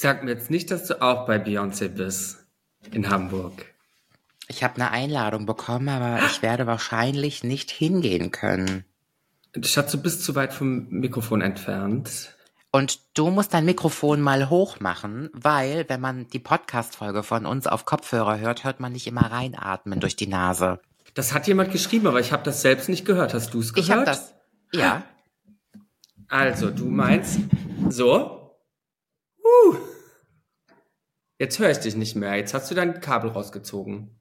Sag mir jetzt nicht, dass du auch bei Beyoncé bist in Hamburg. Ich habe eine Einladung bekommen, aber ich werde wahrscheinlich nicht hingehen können. Schatz, du bist zu weit vom Mikrofon entfernt. Und du musst dein Mikrofon mal hoch machen, weil wenn man die Podcast-Folge von uns auf Kopfhörer hört, hört man nicht immer reinatmen durch die Nase. Das hat jemand geschrieben, aber ich habe das selbst nicht gehört. Hast du es gehört? Ich habe das. Ja. Also, du meinst so? Uh. Jetzt höre ich dich nicht mehr. Jetzt hast du dein Kabel rausgezogen.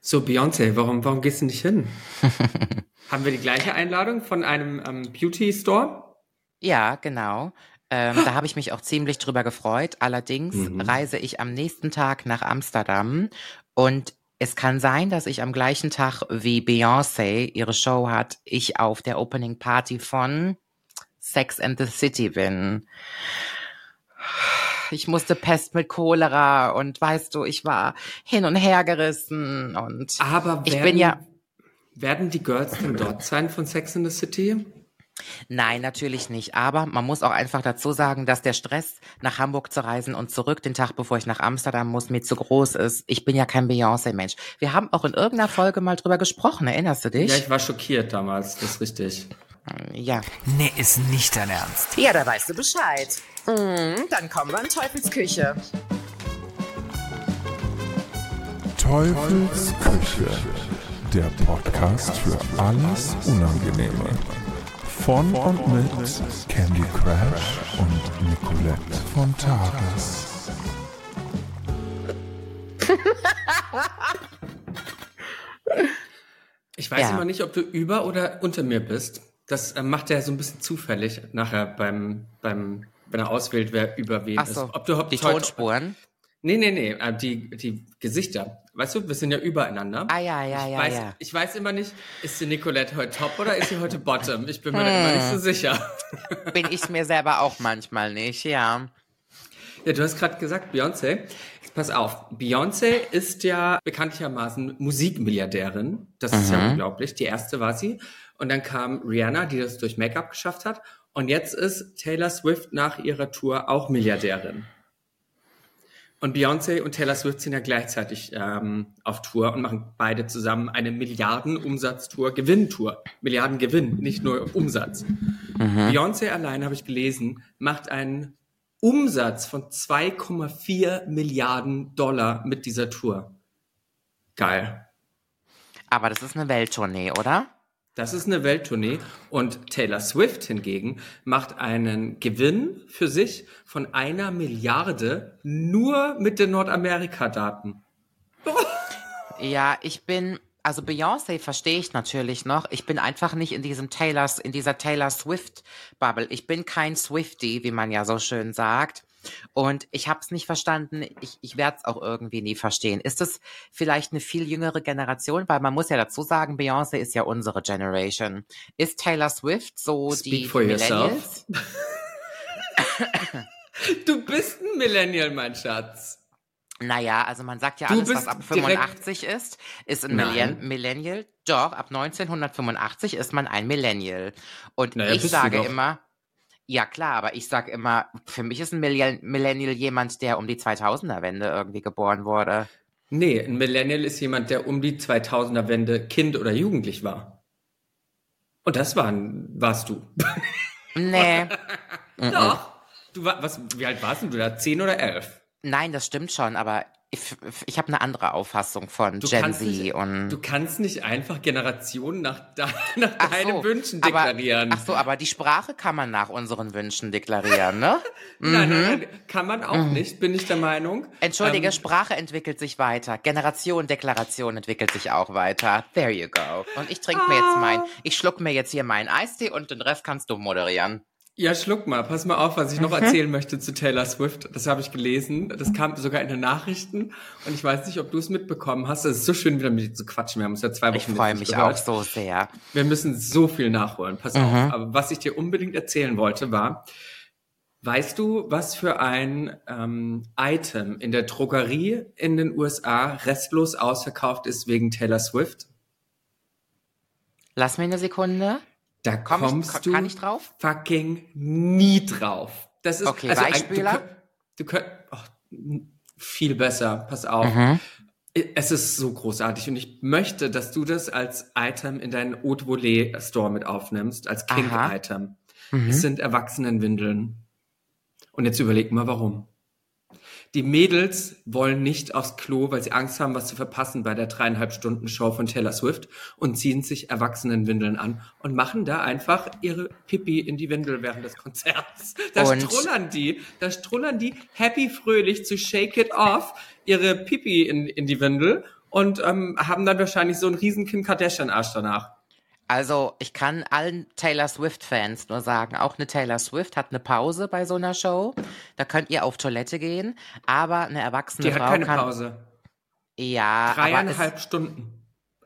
So, Beyoncé, warum, warum gehst du nicht hin? Haben wir die gleiche Einladung von einem ähm, Beauty Store? Ja, genau. Ähm, da habe ich mich auch ziemlich drüber gefreut. Allerdings Mhm. reise ich am nächsten Tag nach Amsterdam und es kann sein, dass ich am gleichen Tag wie Beyoncé ihre Show hat, ich auf der Opening Party von Sex and the City bin. Ich musste Pest mit Cholera und weißt du, ich war hin und her gerissen und Aber Ich werden, bin ja- werden die Girls denn dort sein von Sex in the City? Nein, natürlich nicht. Aber man muss auch einfach dazu sagen, dass der Stress, nach Hamburg zu reisen und zurück den Tag, bevor ich nach Amsterdam muss, mir zu groß ist. Ich bin ja kein Beyoncé-Mensch. Wir haben auch in irgendeiner Folge mal drüber gesprochen. Erinnerst du dich? Ja, ich war schockiert damals, das ist richtig. Ja. Nee, ist nicht dein Ernst. Ja, da weißt du Bescheid. Mhm, dann kommen wir in Teufelsküche. Teufels Küche, der Podcast für alles Unangenehme. Von und mit Candy Crash und Nicolette von Tages. Ich weiß Ja. immer nicht, ob du über oder unter mir bist. Das äh, macht er so ein bisschen zufällig nachher beim, beim, wenn er auswählt, wer über wen Ach ist. so, Ob du überhaupt die Tonspuren. Nee, nee, nee, äh, die, die Gesichter. Weißt du, wir sind ja übereinander. Ah, ja, ja, ich ja, weiß, ja. Ich weiß immer nicht, ist die Nicolette heute top oder ist sie heute bottom? Ich bin mir da immer nicht Hm. so sicher. Bin ich mir selber auch manchmal nicht, ja. Ja, du hast gerade gesagt, Beyoncé. Pass auf, Beyoncé ist ja bekanntlichermaßen Musikmilliardärin. Das ist Mhm. ja unglaublich. Die erste war sie. Und dann kam Rihanna, die das durch Make-up geschafft hat. Und jetzt ist Taylor Swift nach ihrer Tour auch Milliardärin. Und Beyoncé und Taylor Swift sind ja gleichzeitig ähm, auf Tour und machen beide zusammen eine Milliardenumsatztour, Gewinntour. Milliardengewinn, nicht nur Umsatz. Beyoncé allein, habe ich gelesen, macht einen Umsatz von 2,4 Milliarden Dollar mit dieser Tour. Geil. Aber das ist eine Welttournee, oder? Das ist eine Welttournee und Taylor Swift hingegen macht einen Gewinn für sich von einer Milliarde nur mit den Nordamerika-Daten. Ja, ich bin, also Beyoncé verstehe ich natürlich noch. Ich bin einfach nicht in diesem Taylors, in dieser Taylor Swift Bubble. Ich bin kein Swifty, wie man ja so schön sagt. Und ich habe es nicht verstanden. Ich, ich werde es auch irgendwie nie verstehen. Ist es vielleicht eine viel jüngere Generation? Weil man muss ja dazu sagen, Beyoncé ist ja unsere Generation. Ist Taylor Swift so Speak die, die. Millennials? Du bist ein Millennial, mein Schatz. Naja, also man sagt ja, alles, was ab direkt- 85 ist, ist ein Nein. Millenn Millennial. Doch, ab 1985 ist man ein Millennial. Und Naja, ich sage immer, ja klar, aber ich sage immer, für mich ist ein Millenn- Millennial jemand, der um die 2000er-Wende irgendwie geboren wurde. Nee, ein Millennial ist jemand, der um die 2000er-Wende Kind oder Jugendlich war. Und das waren, warst du. Nee, Doch. Du war, was, wie alt warst du da? Zehn oder elf? nein, das stimmt schon, aber ich, ich habe eine andere Auffassung von Du Gen Z nicht, und... Du kannst nicht einfach Generationen nach, de nach Ach deinen so, Wünschen aber- deklarieren. Ach so, aber die Sprache kann man nach unseren Wünschen deklarieren, ne? Nein, nein, nein, kann man auch nicht, bin ich der Meinung. Entschuldige, Ähm, Sprache entwickelt sich weiter. Generation, Deklaration entwickelt sich auch weiter. There you go. Und ich trinke mir jetzt mein, ich schluck mir jetzt hier meinen Eistee und den Rest kannst du moderieren. Ja, schluck mal, pass mal auf, was ich noch Mhm. erzählen möchte zu Taylor Swift. Das habe ich gelesen. Das kam sogar in den Nachrichten. Und ich weiß nicht, ob du es mitbekommen hast. Es ist so schön, wieder mit dir zu quatschen. Wir haben uns ja zwei Wochen Ich freue mich gehört. auch so sehr. Wir müssen so viel nachholen. Pass Mhm. auf. Aber was ich dir unbedingt erzählen wollte, war, weißt du, was für ein ähm, Item in der Drogerie in den USA restlos ausverkauft ist wegen Taylor Swift? Lass mir eine Sekunde. Da Komm ich- kommst kann- du kann ich drauf? fucking nie drauf. Das ist Okay, also ein- Weichspüler? du könnt- oh, viel besser, pass auf. Mhm. Es ist so großartig und ich möchte, dass du das als Item in deinen Haute Volée Store mit aufnimmst, als Aha. Kink-Item. Mhm. Es sind Erwachsenenwindeln. Und jetzt überleg mal, warum. Die Mädels wollen nicht aufs Klo, weil sie Angst haben, was zu verpassen bei der dreieinhalb Stunden Show von Taylor Swift und ziehen sich Erwachsenenwindeln an und machen da einfach ihre Pipi in die Windel während des Konzerts. Da Und- strullern die, da strullern die happy fröhlich zu Shake It Off ihre Pipi in, in die Windel und ähm, haben dann wahrscheinlich so einen riesen Kim Kardashian Arsch danach. Also, ich kann allen Taylor Swift-Fans nur sagen, auch eine Taylor Swift hat eine Pause bei so einer Show. Da könnt ihr auf Toilette gehen, aber eine erwachsene Die Frau hat keine kann. Pause. Ja, aber es, Dreieinhalb Stunden.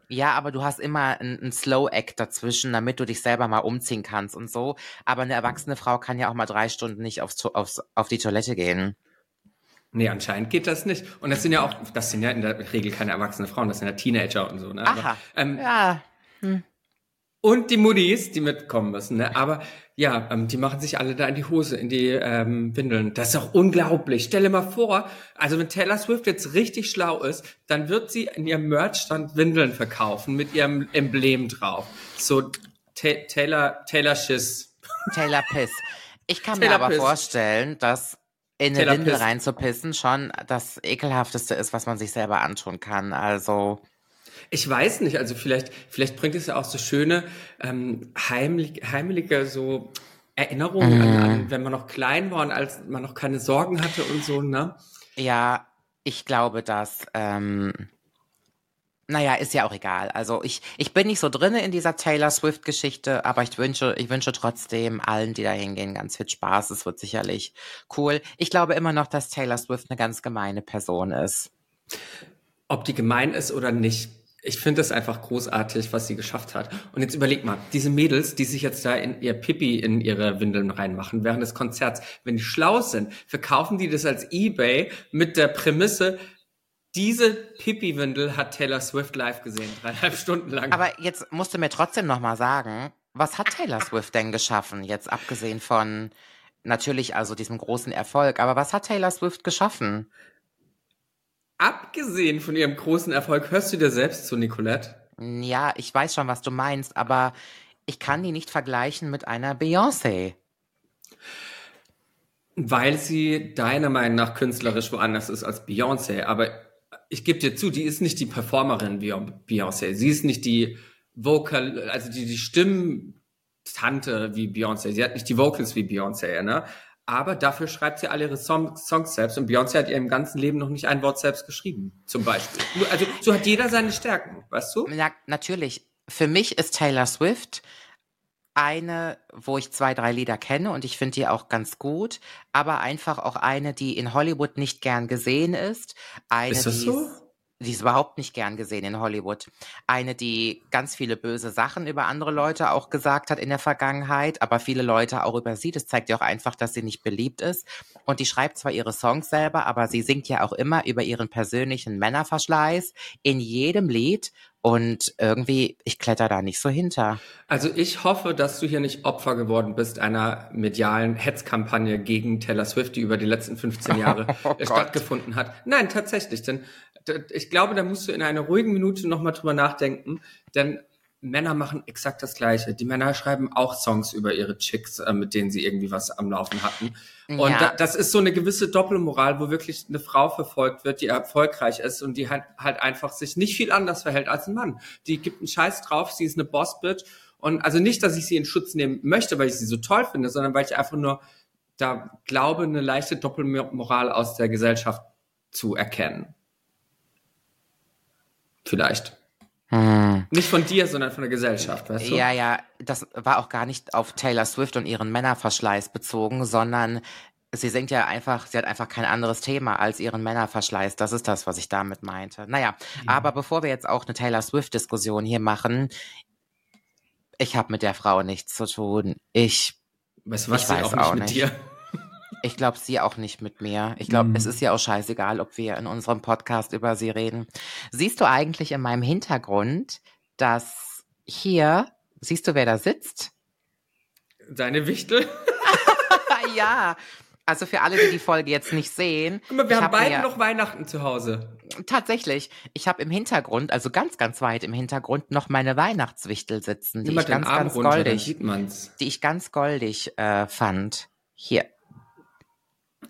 ja, aber du hast immer einen Slow-Act dazwischen, damit du dich selber mal umziehen kannst und so. Aber eine erwachsene Frau kann ja auch mal drei Stunden nicht aufs, aufs, auf die Toilette gehen. Nee, anscheinend geht das nicht. Und das sind ja auch, das sind ja in der Regel keine erwachsene Frauen, das sind ja Teenager und so. Ne? Aber, Aha. ähm, Ja, Und die Muddies, die mitkommen müssen. Ne? Aber ja, ähm, die machen sich alle da in die Hose, in die ähm, Windeln. Das ist doch unglaublich. Stell dir mal vor, also wenn Taylor Swift jetzt richtig schlau ist, dann wird sie in ihrem Merchstand Windeln verkaufen mit ihrem Emblem drauf. So Ta Taylor, Taylor Schiss. Taylor Piss. Ich kann mir Taylor aber Piss. vorstellen, dass in eine Taylor Windel Piss. reinzupissen schon das ekelhafteste ist, was man sich selber antun kann. Also, Ich weiß nicht, also vielleicht, vielleicht bringt es ja auch so schöne, ähm, heimlich, heimelige so Erinnerungen an, an, wenn man noch klein war und als man noch keine Sorgen hatte und so, ne? ja, ich glaube, dass, ähm, naja, ist ja auch egal. Also ich, ich bin nicht so drinne in dieser Taylor Swift-Geschichte, aber ich wünsche, ich wünsche trotzdem allen, die da hingehen, ganz viel Spaß. Es wird sicherlich cool. Ich glaube immer noch, dass Taylor Swift eine ganz gemeine Person ist. Ob die gemein ist oder nicht. Ich finde das einfach großartig, was sie geschafft hat. Und jetzt überleg mal, diese Mädels, die sich jetzt da in ihr Pipi in ihre Windeln reinmachen während des Konzerts, wenn die schlau sind, verkaufen die das als Ebay mit der Prämisse, diese Pipi-Windel hat Taylor Swift live gesehen, dreieinhalb Stunden lang. Aber jetzt musst du mir trotzdem noch mal sagen, was hat Taylor Swift denn geschaffen? Jetzt abgesehen von natürlich also diesem großen Erfolg, aber was hat Taylor Swift geschaffen? Abgesehen von ihrem großen Erfolg, hörst du dir selbst zu, Nicolette? Ja, ich weiß schon, was du meinst, aber ich kann die nicht vergleichen mit einer Beyoncé. Weil sie deiner Meinung nach künstlerisch woanders ist als Beyoncé. Aber ich gebe dir zu, die ist nicht die Performerin wie Beyoncé. Sie ist nicht die Vocal, also die, die Stimmtante wie Beyoncé. Sie hat nicht die Vocals wie Beyoncé, ne? Aber dafür schreibt sie alle ihre Song, Songs selbst. Und Beyoncé hat ihr im ganzen Leben noch nicht ein Wort selbst geschrieben, zum Beispiel. Also so hat jeder seine Stärken, weißt du? Na, natürlich, für mich ist Taylor Swift eine, wo ich zwei, drei Lieder kenne und ich finde die auch ganz gut, aber einfach auch eine, die in Hollywood nicht gern gesehen ist. Eine, Ist das so? Die ist überhaupt nicht gern gesehen in Hollywood. Eine, die ganz viele böse Sachen über andere Leute auch gesagt hat in der Vergangenheit, aber viele Leute auch über sie. Das zeigt ja auch einfach, dass sie nicht beliebt ist. Und die schreibt zwar ihre Songs selber, aber sie singt ja auch immer über ihren persönlichen Männerverschleiß in jedem Lied. Und irgendwie, ich kletter da nicht so hinter. Also ich hoffe, dass du hier nicht Opfer geworden bist einer medialen Hetzkampagne gegen Taylor Swift, die über die letzten 15 Jahre Oh stattgefunden hat. Nein, tatsächlich, denn ich glaube, da musst du in einer ruhigen Minute nochmal drüber nachdenken, denn Männer machen exakt das Gleiche. Die Männer schreiben auch Songs über ihre Chicks, äh, mit denen sie irgendwie was am Laufen hatten. Und Ja. da, das ist so eine gewisse Doppelmoral, wo wirklich eine Frau verfolgt wird, die erfolgreich ist und die halt, halt einfach sich nicht viel anders verhält als ein Mann. Die gibt einen Scheiß drauf, sie ist eine Bossbitch. Und also nicht, dass ich sie in Schutz nehmen möchte, weil ich sie so toll finde, sondern weil ich einfach nur da glaube, eine leichte Doppelmoral aus der Gesellschaft zu erkennen. Vielleicht. Hm. Nicht von dir, sondern von der Gesellschaft, weißt du? Ja, ja, das war auch gar nicht auf Taylor Swift und ihren Männerverschleiß bezogen, sondern sie singt ja einfach, sie hat einfach kein anderes Thema als ihren Männerverschleiß. Das ist das, was ich damit meinte. Naja, aber bevor wir jetzt auch eine Taylor Swift-Diskussion hier machen, ich habe mit der Frau nichts zu tun. Ich, Weißt du was, Ich weiß auch nicht auch mit nicht. dir. Ich glaube, sie auch nicht mit mir. Ich glaube, Mhm. es ist ja auch scheißegal, ob wir in unserem Podcast über sie reden. Siehst du eigentlich in meinem Hintergrund, dass hier, siehst du, wer da sitzt? Deine Wichtel? ja, Also für alle, die die Folge jetzt nicht sehen. Guck mal, wir haben hab beide mir- noch Weihnachten zu Hause. Tatsächlich. Ich habe im Hintergrund, also ganz, ganz weit im Hintergrund, noch meine Weihnachtswichtel sitzen, die Nimm ich ganz, Arm ganz runter, goldig, die ich ganz goldig äh, fand. Hier.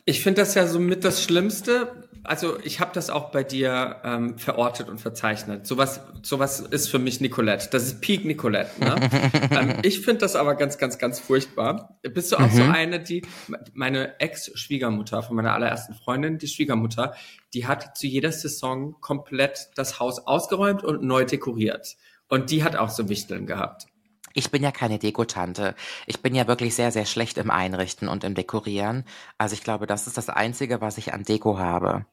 Ich finde das ja so mit das Schlimmste. Also ich habe das auch bei dir ähm, verortet und verzeichnet. Sowas, sowas ist für mich Nicolette. Das ist Peak Nicolette. Ne? ähm, ich finde das aber ganz, ganz, ganz furchtbar. Bist du auch so eine, die meine Ex-Schwiegermutter von meiner allerersten Freundin, die Schwiegermutter, die hat zu jeder Saison komplett das Haus ausgeräumt und neu dekoriert. Und die hat auch so Wichteln gehabt. Ich bin ja keine Dekotante. Ich bin ja wirklich sehr, sehr schlecht im Einrichten und im Dekorieren. Also ich glaube, das ist das Einzige, was ich an Deko habe.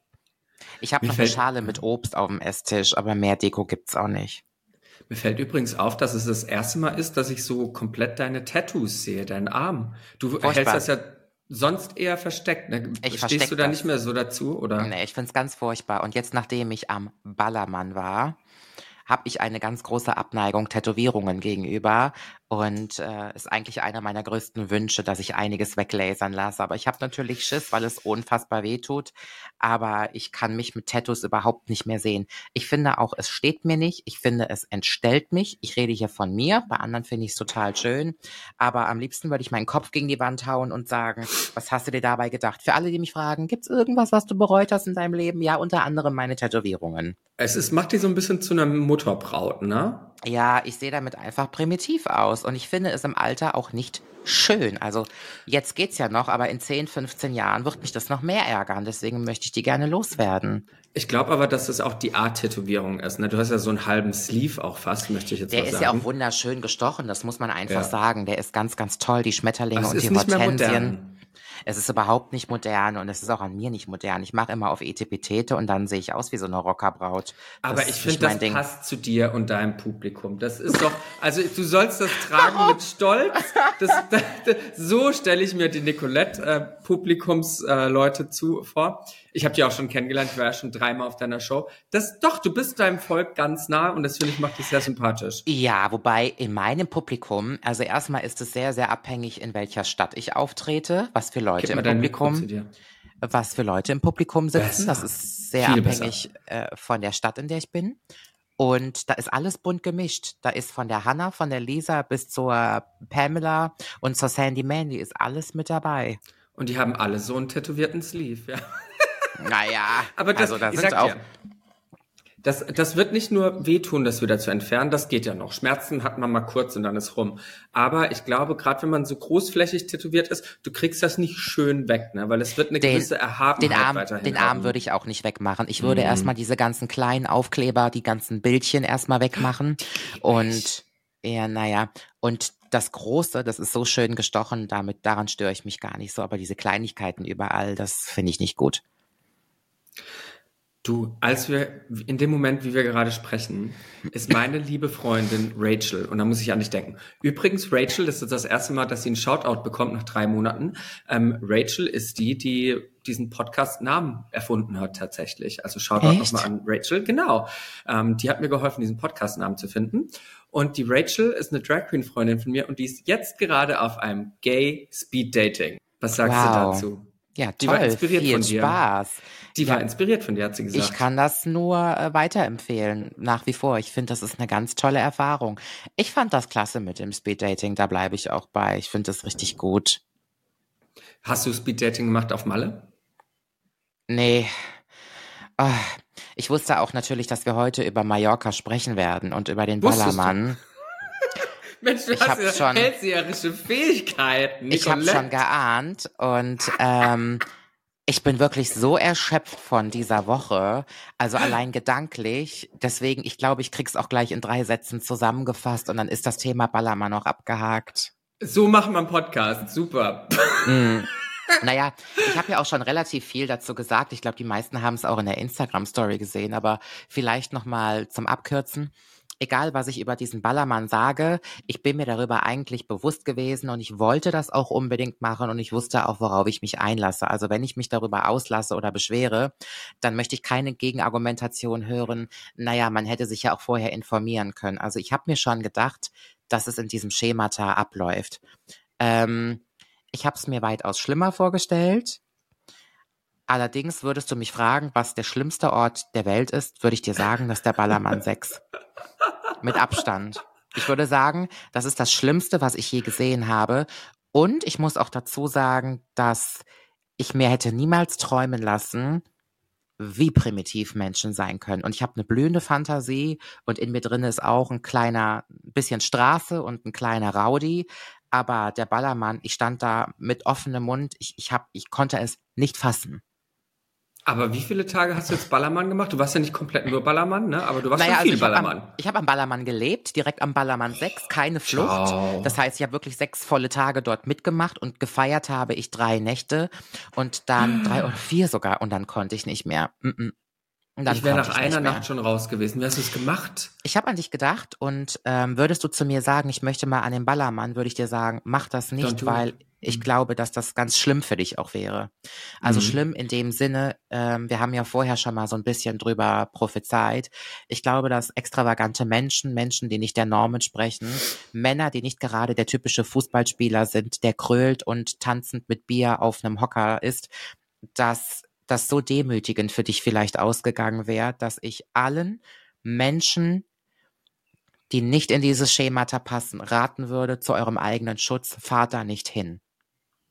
Ich habe noch eine Schale mit Obst auf dem Esstisch, aber mehr Deko gibt's auch nicht. Mir fällt übrigens auf, dass es das erste Mal ist, dass ich so komplett deine Tattoos sehe, deinen Arm. Du Furchtbar. hältst das ja sonst eher versteckt. Ne? Ich Stehst versteck du da das. nicht mehr so dazu, oder? Nee, ich find's ganz furchtbar. Und jetzt, nachdem ich am Ballermann war, habe ich eine ganz große Abneigung Tätowierungen gegenüber. Und äh, ist eigentlich einer meiner größten Wünsche, dass ich einiges weglasern lasse. Aber ich habe natürlich Schiss, weil es unfassbar weh tut. Aber ich kann mich mit Tattoos überhaupt nicht mehr sehen. Ich finde auch, es steht mir nicht. Ich finde, es entstellt mich. Ich rede hier von mir. Bei anderen finde ich es total schön. Aber am liebsten würde ich meinen Kopf gegen die Wand hauen und sagen, was hast du dir dabei gedacht? Für alle, die mich fragen, gibt's irgendwas, was du bereut hast in deinem Leben? Ja, unter anderem meine Tätowierungen. Es ist, macht die so ein bisschen zu einer Mutterbraut, ne? Ja, ich sehe damit einfach primitiv aus und ich finde es im Alter auch nicht schön. Also jetzt geht's ja noch, aber in 10, 15 Jahren wird mich das noch mehr ärgern. Deswegen möchte ich die gerne loswerden. Ich glaube aber, dass das auch die Art Tätowierung ist. Ne? Du hast ja so einen halben Sleeve auch fast, möchte ich jetzt Der mal ist sagen. ja auch wunderschön gestochen, das muss man einfach Ja. sagen. Der ist ganz, ganz toll, die Schmetterlinge es und ist die Hortensien. Es ist überhaupt nicht modern und es ist auch an mir nicht modern. Ich mache immer auf Etepetete und dann sehe ich aus wie so eine Rockerbraut. Aber Das ich finde, das Ding. passt zu dir und deinem Publikum. Das ist doch, also du sollst das tragen mit Stolz. Das, das, so stelle ich mir die Nicolette-Publikumsleute äh, Leute zu vor. Ich habe die auch schon kennengelernt, ich war ja schon dreimal auf deiner Show. Das, doch, du bist deinem Volk ganz nah und das finde ich macht dich sehr sympathisch. Ja, wobei in meinem Publikum, also erstmal ist es sehr, sehr abhängig, in welcher Stadt ich auftrete, was für Leute im Publikum, was für Leute im Publikum sitzen. Besser. Das ist sehr Viel abhängig äh, von der Stadt, in der ich bin. Und da ist alles bunt gemischt. Da ist von der Hannah, von der Lisa bis zur Pamela und zur Sandy Mandy ist alles mit dabei. Und die haben alle so einen tätowierten Sleeve, ja. Naja, Aber das, also da sind auch das, das wird nicht nur wehtun, das wieder zu entfernen, das geht ja noch. Schmerzen hat man mal kurz und dann ist rum. Aber ich glaube, gerade wenn man so großflächig tätowiert ist, du kriegst das nicht schön weg, ne? weil es wird eine Den- gewisse Erhabenheit Den Arm, weiterhin den Arm würde ich auch nicht wegmachen. Ich würde Mhm. erstmal diese ganzen kleinen Aufkleber, die ganzen Bildchen erstmal wegmachen. Und ja, naja. Und das Große, das ist so schön gestochen, damit, daran störe ich mich gar nicht so. Aber diese Kleinigkeiten überall, das finde ich nicht gut. Du, als wir, in dem Moment, wie wir gerade sprechen, ist meine liebe Freundin Rachel, und da muss ich an dich denken. Übrigens, Rachel, das ist das erste Mal, dass sie einen Shoutout bekommt nach drei Monaten. Ähm, Rachel ist die, die diesen Podcast-Namen erfunden hat tatsächlich. Also Shoutout nochmal an Rachel, genau. Ähm, die hat mir geholfen, diesen Podcast-Namen zu finden. Und die Rachel ist eine Drag Queen-Freundin von mir und die ist jetzt gerade auf einem Gay Speed Dating. Was sagst du Wow. dazu? Ja, Die toll. war inspiriert Viel von dir. Spaß. Die Ja. war inspiriert von dir, hat sie gesagt. Ich kann das nur äh, weiterempfehlen, nach wie vor. Ich finde, das ist eine ganz tolle Erfahrung. Ich fand das klasse mit dem Speeddating, da bleibe ich auch bei. Ich finde das richtig gut. Hast du Speed Dating gemacht auf Malle? Nee. Ah, Ich wusste auch natürlich, dass wir heute über Mallorca sprechen werden und über den Wusstest du? Mensch, du Ich hast ja schon- hellseherische Fähigkeiten. Ich habe schon geahnt und ähm, ich bin wirklich so erschöpft von dieser Woche, also allein gedanklich. Deswegen, ich glaube, ich krieg's auch gleich in drei Sätzen zusammengefasst und dann ist das Thema Ballermann auch abgehakt. So machen wir einen Podcast. Super. Mm. Naja, ich habe ja auch schon relativ viel dazu gesagt. Ich glaube, die meisten haben es auch in der Instagram-Story gesehen, aber vielleicht nochmal zum Abkürzen. Egal, was ich über diesen Ballermann sage, ich bin mir darüber eigentlich bewusst gewesen und ich wollte das auch unbedingt machen und ich wusste auch, worauf ich mich einlasse. Also wenn ich mich darüber auslasse oder beschwere, dann möchte ich keine Gegenargumentation hören. Naja, man hätte sich ja auch vorher informieren können. Also ich habe mir schon gedacht, dass es in diesem Schemata abläuft. Ähm, Ich habe es mir weitaus schlimmer vorgestellt. Allerdings würdest du mich fragen, was der schlimmste Ort der Welt ist, würde ich dir sagen, das ist der Ballermann 6. Mit Abstand. Ich würde sagen, das ist das Schlimmste, was ich je gesehen habe. Und ich muss auch dazu sagen, dass ich mir hätte niemals träumen lassen, wie primitiv Menschen sein können. Und ich habe eine blühende Fantasie und in mir drin ist auch ein kleiner bisschen Straße und ein kleiner Rowdy. Aber der Ballermann, ich stand da mit offenem Mund, ich, ich, hab, ich konnte es nicht fassen. Aber wie viele Tage hast du jetzt Ballermann gemacht? Du warst ja nicht komplett nur Ballermann, ne? Aber du warst Naja, schon also viel ich habe Ballermann. am, ich hab am Ballermann gelebt, direkt am Ballermann 6, keine Flucht. Ciao. Das heißt, ich habe wirklich sechs volle Tage dort mitgemacht und gefeiert habe ich drei Nächte und dann drei oder vier sogar und dann konnte ich nicht mehr. Mm -mm. Dann ich wäre nach nicht einer. Nacht schon raus gewesen. Wie hast du es gemacht? Ich habe an dich gedacht und ähm, würdest du zu mir sagen, ich möchte mal an den Ballermann, würde ich dir sagen, mach das nicht, weil it. Ich glaube, dass das ganz schlimm für dich auch wäre. Also Mhm. schlimm in dem Sinne, ähm, wir haben ja vorher schon mal so ein bisschen drüber prophezeit. Ich glaube, dass extravagante Menschen, Menschen, die nicht der Norm entsprechen, Männer, die nicht gerade der typische Fußballspieler sind, der krölt und tanzend mit Bier auf einem Hocker ist, dass das so demütigend für dich vielleicht ausgegangen wäre, dass ich allen Menschen, die nicht in dieses Schemata passen, raten würde, zu eurem eigenen Schutz, fahrt da nicht hin.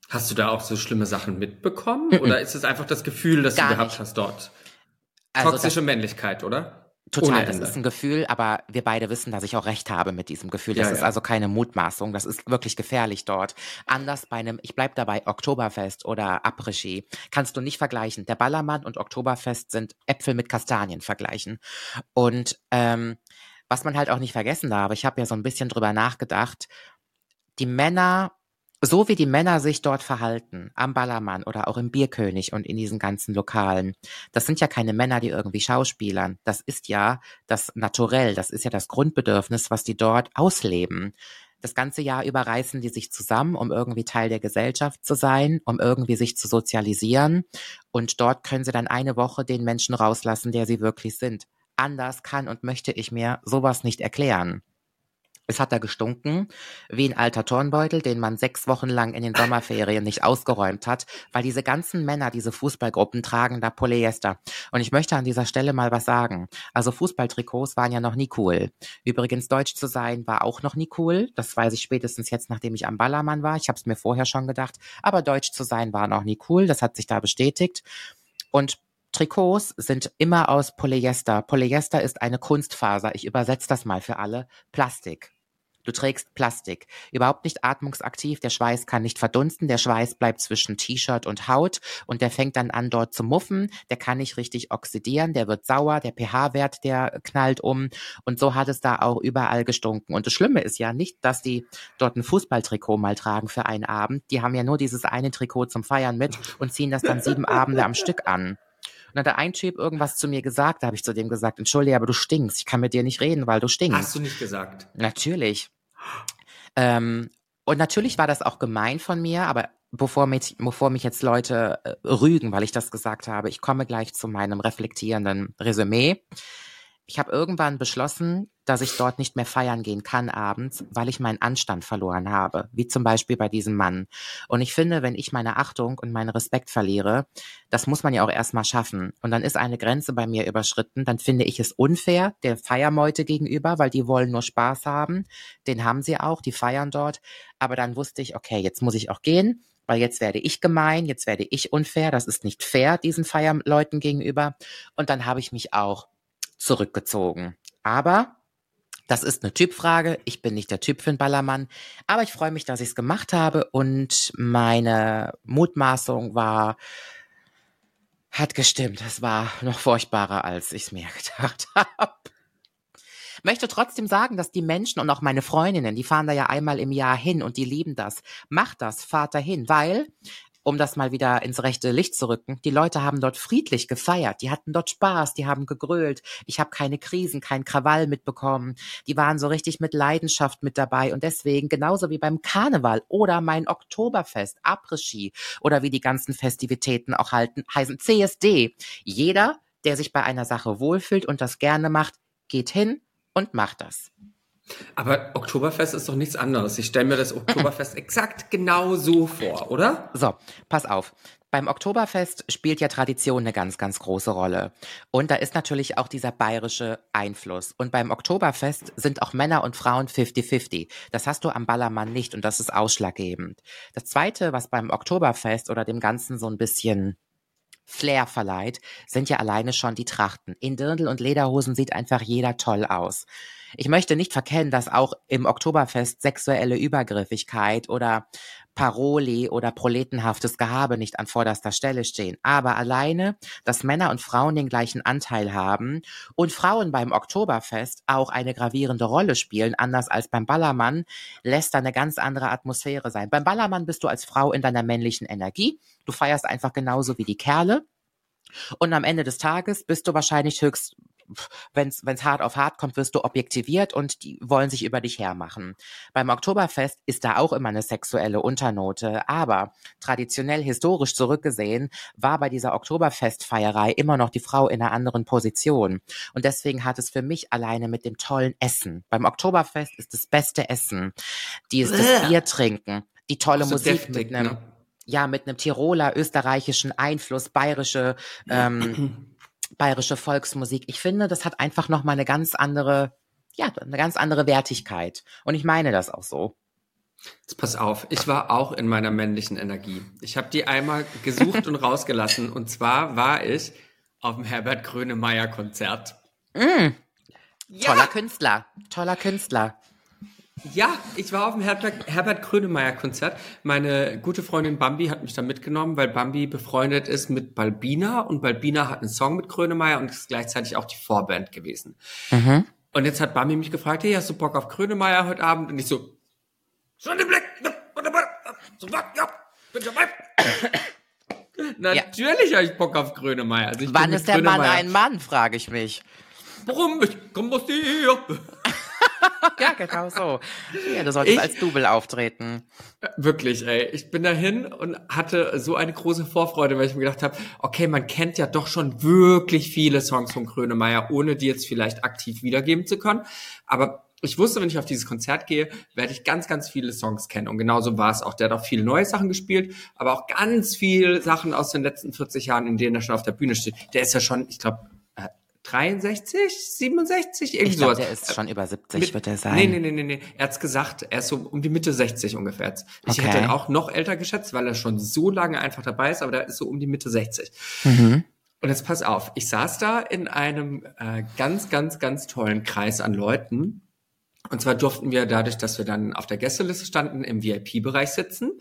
Hast du da auch so schlimme Sachen mitbekommen? Mhm. Oder ist es einfach das Gefühl, das Gar du gehabt nicht. hast dort? Also Toxische Männlichkeit, oder? total, das ist ein Gefühl, aber wir beide wissen, dass ich auch recht habe mit diesem Gefühl. Das Ja, ist ja. also keine Mutmaßung, das ist wirklich gefährlich dort. Anders bei einem, ich bleib dabei, Oktoberfest oder Après-Ski, kannst du nicht vergleichen. Der Ballermann und Oktoberfest sind Äpfel mit Kastanien vergleichen. Und ähm, was man halt auch nicht vergessen darf, ich habe ja so ein bisschen drüber nachgedacht, die Männer, so wie die Männer sich dort verhalten, am Ballermann oder auch im Bierkönig und in diesen ganzen Lokalen, das sind ja keine Männer, die irgendwie schauspielern. Das ist ja das Naturell, das ist ja das Grundbedürfnis, was die dort ausleben. Das ganze Jahr über reißen die sich zusammen, um irgendwie Teil der Gesellschaft zu sein, um irgendwie sich zu sozialisieren. Und dort können sie dann eine Woche den Menschen rauslassen, der sie wirklich sind. Anders kann und möchte ich mir sowas nicht erklären. Es hat da gestunken, wie ein alter Turnbeutel, den man sechs Wochen lang in den Sommerferien nicht ausgeräumt hat, weil diese ganzen Männer, diese Fußballgruppen tragen da Polyester. Und ich möchte an dieser Stelle mal was sagen. Also Fußballtrikots waren ja noch nie cool. Übrigens, deutsch zu sein war auch noch nie cool. Das weiß ich spätestens jetzt, nachdem ich am Ballermann war. Ich habe es mir vorher schon gedacht. Aber deutsch zu sein war noch nie cool. Das hat sich da bestätigt. Und Trikots sind immer aus Polyester. Polyester ist eine Kunstfaser. Ich übersetze das mal für alle. Plastik. Du trägst Plastik. Überhaupt nicht atmungsaktiv. Der Schweiß kann nicht verdunsten. Der Schweiß bleibt zwischen T-Shirt und Haut und der fängt dann an dort zu muffen. Der kann nicht richtig oxidieren. Der wird sauer. Der pH-Wert, der knallt um. Und so hat es da auch überall gestunken. Und das Schlimme ist ja nicht, dass die dort ein Fußballtrikot mal tragen für einen Abend. Die haben ja nur dieses eine Trikot zum Feiern mit und ziehen das dann sieben Abende am Stück an. Und dann hat der ein Typ irgendwas zu mir gesagt, da habe ich zu dem gesagt, entschuldige, aber du stinkst. Ich kann mit dir nicht reden, weil du stinkst. Hast du nicht gesagt? Natürlich. Ähm, und natürlich war das auch gemein von mir, aber bevor mich, bevor mich jetzt Leute äh, rügen, weil ich das gesagt habe, ich komme gleich zu meinem reflektierenden Resümee. Ich habe irgendwann beschlossen, dass ich dort nicht mehr feiern gehen kann abends, weil ich meinen Anstand verloren habe, wie zum Beispiel bei diesem Mann. Und ich finde, wenn ich meine Achtung und meinen Respekt verliere, das muss man ja auch erstmal schaffen. Und dann ist eine Grenze bei mir überschritten, dann finde ich es unfair der Feiermeute gegenüber, weil die wollen nur Spaß haben. Den haben sie auch, die feiern dort. Aber dann wusste ich, okay, jetzt muss ich auch gehen, weil jetzt werde ich gemein, jetzt werde ich unfair. Das ist nicht fair diesen Feierleuten gegenüber. Und dann habe ich mich auch zurückgezogen. Aber das ist eine Typfrage. Ich bin nicht der Typ für einen Ballermann. Aber ich freue mich, dass ich es gemacht habe. Und meine Mutmaßung war, hat gestimmt. Es war noch furchtbarer, als ich es mir gedacht habe. Möchte trotzdem sagen, dass die Menschen und auch meine Freundinnen, die fahren da ja einmal im Jahr hin und die lieben das. Macht das, fahrt dahin, weil um das mal wieder ins rechte Licht zu rücken. Die Leute haben dort friedlich gefeiert, die hatten dort Spaß, die haben gegrölt. Ich habe keine Krisen, kein Krawall mitbekommen. Die waren so richtig mit Leidenschaft mit dabei und deswegen genauso wie beim Karneval oder mein Oktoberfest, Après-Ski oder wie die ganzen Festivitäten auch halten, heißen CSD. Jeder, der sich bei einer Sache wohlfühlt und das gerne macht, geht hin und macht das. Aber Oktoberfest ist doch nichts anderes. Ich stelle mir das Oktoberfest exakt genau so vor, oder? So, pass auf. Beim Oktoberfest spielt ja Tradition eine ganz, ganz große Rolle. Und da ist natürlich auch dieser bayerische Einfluss. Und beim Oktoberfest sind auch Männer und Frauen 50-50. Das hast du am Ballermann nicht und das ist ausschlaggebend. Das Zweite, was beim Oktoberfest oder dem Ganzen so ein bisschen Flair verleiht, sind ja alleine schon die Trachten. In Dirndl und Lederhosen sieht einfach jeder toll aus. Ich möchte nicht verkennen, dass auch im Oktoberfest sexuelle Übergriffigkeit oder Paroli oder proletenhaftes Gehabe nicht an vorderster Stelle stehen. Aber alleine, dass Männer und Frauen den gleichen Anteil haben und Frauen beim Oktoberfest auch eine gravierende Rolle spielen, anders als beim Ballermann, lässt da eine ganz andere Atmosphäre sein. Beim Ballermann bist du als Frau in deiner männlichen Energie. Du feierst einfach genauso wie die Kerle. Und am Ende des Tages bist du wahrscheinlich höchst wenn es hart auf hart kommt, wirst du objektiviert und die wollen sich über dich hermachen. Beim Oktoberfest ist da auch immer eine sexuelle Unternote, aber traditionell historisch zurückgesehen war bei dieser Oktoberfestfeierei immer noch die Frau in einer anderen Position. Und deswegen hat es für mich alleine mit dem tollen Essen. Beim Oktoberfest ist das beste Essen, die ist das Bier trinken, die tolle so Musik deftig, mit einem ne? ja mit einem Tiroler österreichischen Einfluss, bayerische ähm, bayerische Volksmusik. Ich finde, das hat einfach noch mal eine ganz andere, ja, eine ganz andere Wertigkeit. Und ich meine das auch so. Jetzt pass auf, ich war auch in meiner männlichen Energie. Ich habe die einmal gesucht und rausgelassen. Und zwar war ich auf dem Herbert Grönemeyer Konzert. Mm. Ja. Toller Künstler, toller Künstler. Ja, ich war auf dem Herbert, Herbert Grönemeyer Konzert. Meine gute Freundin Bambi hat mich da mitgenommen, weil Bambi befreundet ist mit Balbina und Balbina hat einen Song mit Grönemeyer und ist gleichzeitig auch die Vorband gewesen. Mhm. Und jetzt hat Bambi mich gefragt, hey, hast du Bock auf Grönemeyer heute Abend? Und ich so, schon den Blick, sofort, ja, bin dabei. Natürlich ja. habe ich Bock auf Grönemeyer. Also Wann ist der Mann ein Mann, frage ich mich. Warum? Ich komm aus dir. ja, genau so. Ja, du solltest ich, als Double auftreten. Wirklich, ey. Ich bin dahin und hatte so eine große Vorfreude, weil ich mir gedacht habe, okay, man kennt ja doch schon wirklich viele Songs von Grönemeyer, ohne die jetzt vielleicht aktiv wiedergeben zu können. Aber ich wusste, wenn ich auf dieses Konzert gehe, werde ich ganz, ganz viele Songs kennen. Und genauso war es auch. Der hat auch viele neue Sachen gespielt, aber auch ganz viele Sachen aus den letzten 40 Jahren, in denen er schon auf der Bühne steht. Der ist ja schon, ich glaube, 63, 67, irgendwie ich glaub, sowas. der ist schon über 70, Mit, wird er sein. Nee, nee, nee, nee, nee. Er hat's gesagt, er ist so um die Mitte 60 ungefähr. Ich okay. hätte ihn auch noch älter geschätzt, weil er schon so lange einfach dabei ist, aber der ist so um die Mitte 60. Mhm. Und jetzt pass auf, ich saß da in einem äh, ganz, ganz, ganz tollen Kreis an Leuten. Und zwar durften wir dadurch, dass wir dann auf der Gästeliste standen, im VIP-Bereich sitzen.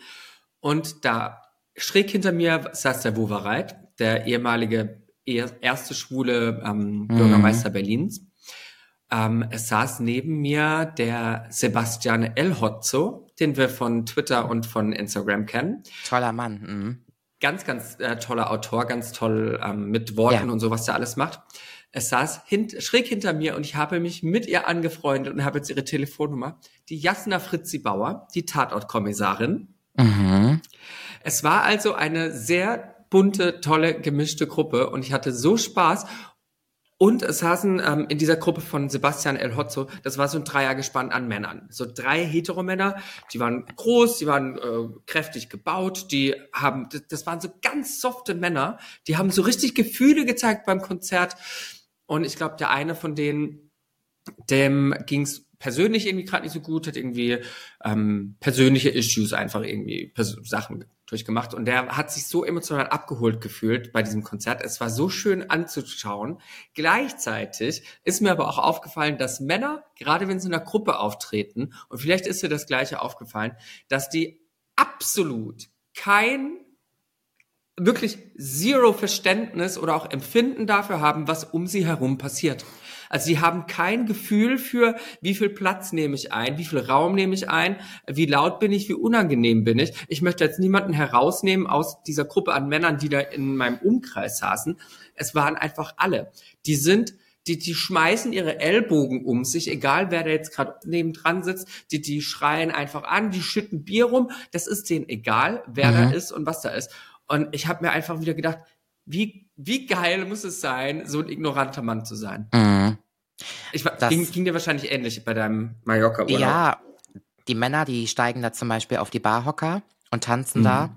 Und da schräg hinter mir saß der Wovereit, der ehemalige erste schwule ähm, Bürgermeister mhm. Berlins. Ähm, es saß neben mir der Sebastian Elhotzo, den wir von Twitter und von Instagram kennen. Toller Mann. Mhm. Ganz, ganz äh, toller Autor, ganz toll ähm, mit Worten ja. und so, was der alles macht. Es saß hint, schräg hinter mir und ich habe mich mit ihr angefreundet und habe jetzt ihre Telefonnummer. Die Jasna Fritzi Bauer, die Tatortkommissarin. Mhm. Es war also eine sehr bunte, tolle, gemischte Gruppe und ich hatte so Spaß. Und es saßen ähm, in dieser Gruppe von Sebastian El Hotzo, das war so ein Dreiergespann an Männern. So drei Heteromänner, die waren groß, die waren äh, kräftig gebaut, die haben, das, waren so ganz softe Männer, die haben so richtig Gefühle gezeigt beim Konzert. Und ich glaube, der eine von denen, dem ging's persönlich irgendwie gerade nicht so gut, hat irgendwie ähm, persönliche Issues einfach irgendwie Sachen durchgemacht und der hat sich so emotional abgeholt gefühlt bei diesem Konzert. Es war so schön anzuschauen. Gleichzeitig ist mir aber auch aufgefallen, dass Männer, gerade wenn sie in einer Gruppe auftreten, und vielleicht ist dir das gleiche aufgefallen, dass die absolut kein wirklich zero Verständnis oder auch Empfinden dafür haben, was um sie herum passiert. Also sie haben kein Gefühl für, wie viel Platz nehme ich ein, wie viel Raum nehme ich ein, wie laut bin ich, wie unangenehm bin ich. Ich möchte jetzt niemanden herausnehmen aus dieser Gruppe an Männern, die da in meinem Umkreis saßen. Es waren einfach alle. Die sind die, die schmeißen ihre Ellbogen um sich, egal wer da jetzt gerade nebendran sitzt, die, die schreien einfach an, die schütten Bier rum, das ist denen egal, wer mhm. da ist und was da ist. Und ich habe mir einfach wieder gedacht, wie, wie geil muss es sein, so ein ignoranter Mann zu sein? Mhm. Ich, Das- ging, ging dir wahrscheinlich ähnlich bei deinem Mallorca-Urlaub. Ja, die Männer, die steigen da zum Beispiel auf die Barhocker und tanzen da.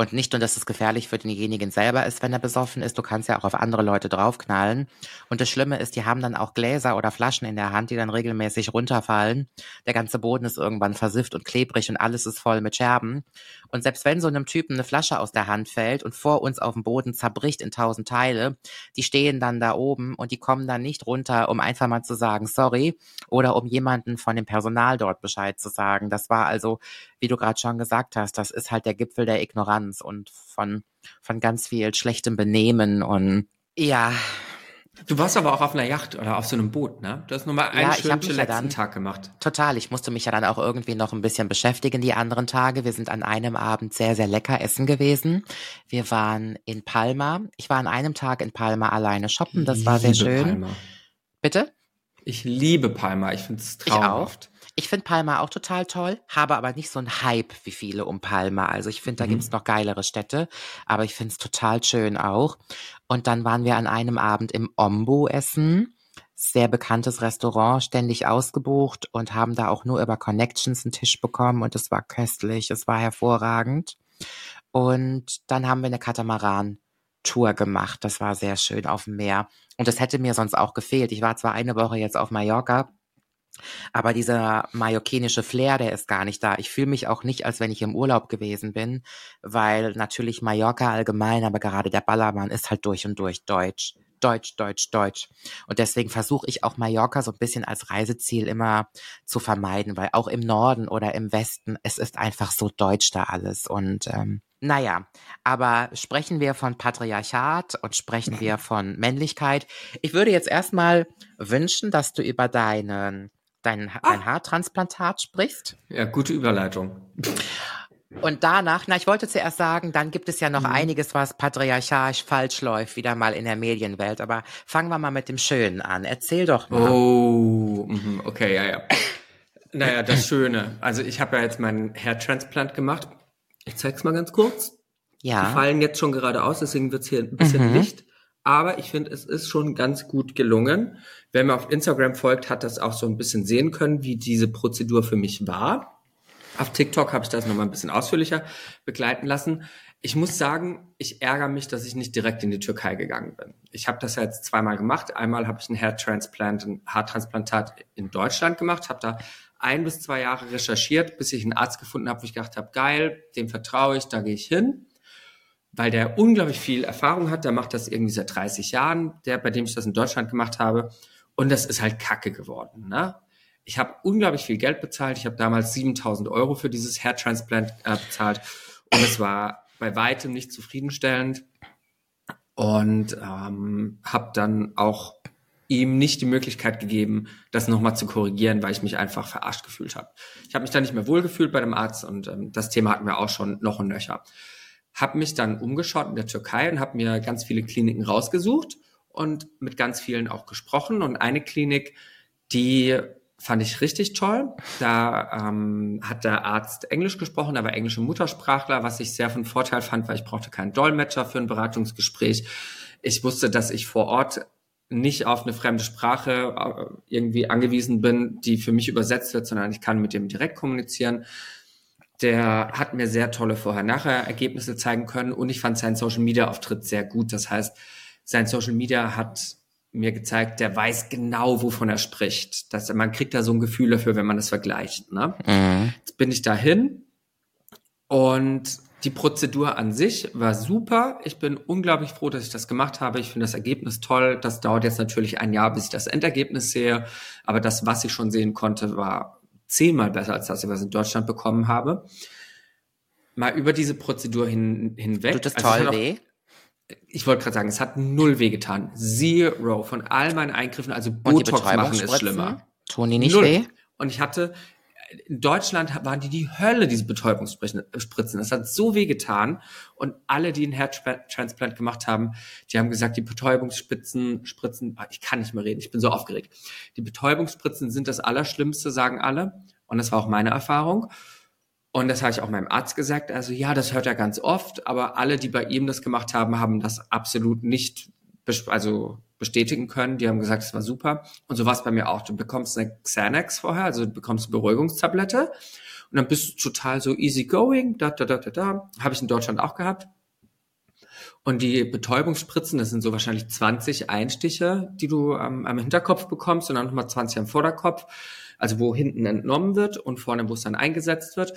Und nicht nur, dass es gefährlich für denjenigen selber ist, wenn er besoffen ist, du kannst ja auch auf andere Leute draufknallen. Und das Schlimme ist, die haben dann auch Gläser oder Flaschen in der Hand, die dann regelmäßig runterfallen. Der ganze Boden ist irgendwann versifft und klebrig und alles ist voll mit Scherben. Und selbst wenn so einem Typen eine Flasche aus der Hand fällt und vor uns auf dem Boden zerbricht in tausend Teile, die stehen dann da oben und die kommen dann nicht runter, um einfach mal zu sagen, sorry, oder um jemanden von dem Personal dort Bescheid zu sagen. Das war also, wie du gerade schon gesagt hast, das ist halt der Gipfel der Ignoranz und von, von ganz viel schlechtem Benehmen und ja, Du warst aber auch auf einer Yacht oder auf so einem Boot, ne? Du hast nur mal einen Ja, schönen mich ja letzten dann- Tag gemacht. Total. Ich musste mich ja dann auch irgendwie noch ein bisschen beschäftigen die anderen Tage. Wir sind an einem Abend sehr, sehr lecker essen gewesen. Wir waren in Palma. Ich war an einem Tag in Palma alleine shoppen. Das war sehr schön. Palma. Bitte? Ich liebe Palma. Ich finde es traumhaft. Ich finde Palma auch total toll, habe aber nicht so einen Hype wie viele um Palma. Also ich finde, da Mhm. gibt's noch geilere Städte, aber ich finde es total schön auch. Und dann waren wir an einem Abend im Ombu essen. Sehr bekanntes Restaurant, ständig ausgebucht und haben da auch nur über Connections einen Tisch bekommen und es war köstlich, es war hervorragend. Und dann haben wir eine Katamaran-Tour gemacht. Das war sehr schön auf dem Meer. Und das hätte mir sonst auch gefehlt. Ich war zwar eine Woche jetzt auf Mallorca, aber dieser mallorquinische Flair, der ist gar nicht da. Ich fühle mich auch nicht, als wenn ich im Urlaub gewesen bin, weil natürlich Mallorca allgemein, aber gerade der Ballermann ist halt durch und durch deutsch. Deutsch, Deutsch, Deutsch. Und deswegen versuche ich auch Mallorca so ein bisschen als Reiseziel immer zu vermeiden, weil auch im Norden oder im Westen, es ist einfach so deutsch da alles. Und ähm, naja, aber sprechen wir von Patriarchat und sprechen wir von Männlichkeit. Ich würde jetzt erstmal wünschen, dass du über deinen dein, dein Haartransplantat sprichst. Ja, gute Überleitung. Und danach, na, ich wollte zuerst sagen, dann gibt es ja Mhm. noch einiges, was patriarchalisch falsch läuft, wieder mal in der Medienwelt. Aber fangen wir mal mit dem Schönen an. Erzähl doch mal. Oh, mhm, okay, ja, ja. Naja, das Schöne. Also ich habe ja jetzt meinen Hairtransplant gemacht. Ich zeig's mal ganz kurz. Die ja. fallen jetzt schon gerade aus, deswegen wird's hier ein bisschen Mhm. Licht. Aber ich finde, es ist schon ganz gut gelungen. Wer mir auf Instagram folgt, hat das auch so ein bisschen sehen können, wie diese Prozedur für mich war. Auf TikTok habe ich das nochmal ein bisschen ausführlicher begleiten lassen. Ich muss sagen, ich ärgere mich, dass ich nicht direkt in die Türkei gegangen bin. Ich habe das jetzt zweimal gemacht. Einmal habe ich ein Hairtransplant, ein Haartransplantat in Deutschland gemacht, habe da ein bis zwei Jahre recherchiert, bis ich einen Arzt gefunden habe, wo ich gedacht habe, geil, dem vertraue ich, da gehe ich hin weil der unglaublich viel Erfahrung hat. Der macht das irgendwie seit 30 Jahren, der, bei dem ich das in Deutschland gemacht habe. Und das ist halt Kacke geworden. Ne? Ich habe unglaublich viel Geld bezahlt. Ich habe damals 7000 Euro für dieses Hairtransplant äh, bezahlt. Und es war bei weitem nicht zufriedenstellend. Und ähm, habe dann auch ihm nicht die Möglichkeit gegeben, das nochmal zu korrigieren, weil ich mich einfach verarscht gefühlt habe. Ich habe mich da nicht mehr wohlgefühlt bei dem Arzt und ähm, das Thema hatten wir auch schon noch und nöcher habe mich dann umgeschaut in der Türkei und habe mir ganz viele Kliniken rausgesucht und mit ganz vielen auch gesprochen. Und eine Klinik, die fand ich richtig toll. Da ähm, hat der Arzt Englisch gesprochen, aber englische Muttersprachler, was ich sehr von Vorteil fand, weil ich brauchte keinen Dolmetscher für ein Beratungsgespräch. Ich wusste, dass ich vor Ort nicht auf eine fremde Sprache äh, irgendwie angewiesen bin, die für mich übersetzt wird, sondern ich kann mit dem direkt kommunizieren der hat mir sehr tolle Vorher-Nachher-Ergebnisse zeigen können und ich fand seinen Social-Media-Auftritt sehr gut. Das heißt, sein Social-Media hat mir gezeigt, der weiß genau, wovon er spricht. Das, man kriegt da so ein Gefühl dafür, wenn man das vergleicht. Ne? Mhm. Jetzt bin ich dahin und die Prozedur an sich war super. Ich bin unglaublich froh, dass ich das gemacht habe. Ich finde das Ergebnis toll. Das dauert jetzt natürlich ein Jahr, bis ich das Endergebnis sehe. Aber das, was ich schon sehen konnte, war zehnmal besser als das, was ich in Deutschland bekommen habe. Mal über diese Prozedur hin, hinweg. Tut das Also toll auch- weh? Ich wollte gerade sagen, es hat null weh getan. Zero von all meinen Eingriffen. Also Botox machen ist schlimmer. Tun die nicht Null. weh? Und ich hatte, in Deutschland waren die die Hölle, diese Betäubungsspritzen. Das hat so weh getan. Und alle, die einen Herztransplant gemacht haben, die haben gesagt, die Betäubungsspitzen, Spritzen, ah, ich kann nicht mehr reden, ich bin so aufgeregt. Die Betäubungsspritzen sind das Allerschlimmste, sagen alle. Und das war auch meine Erfahrung. Und das habe ich auch meinem Arzt gesagt. Also ja, das hört er ganz oft, aber alle, die bei ihm das gemacht haben, haben das absolut nicht, also bestätigen können. Die haben gesagt, es war super. Und so war es bei mir auch. Du bekommst eine Xanax vorher, also du bekommst eine Beruhigungstablette. Und dann bist du total so easy going. Da, da, da, da, da. Habe ich in Deutschland auch gehabt. Und die Betäubungsspritzen, das sind so wahrscheinlich 20 Einstiche, die du ähm, am Hinterkopf bekommst und dann nochmal 20 am Vorderkopf. Also wo hinten entnommen wird und vorne, wo es dann eingesetzt wird.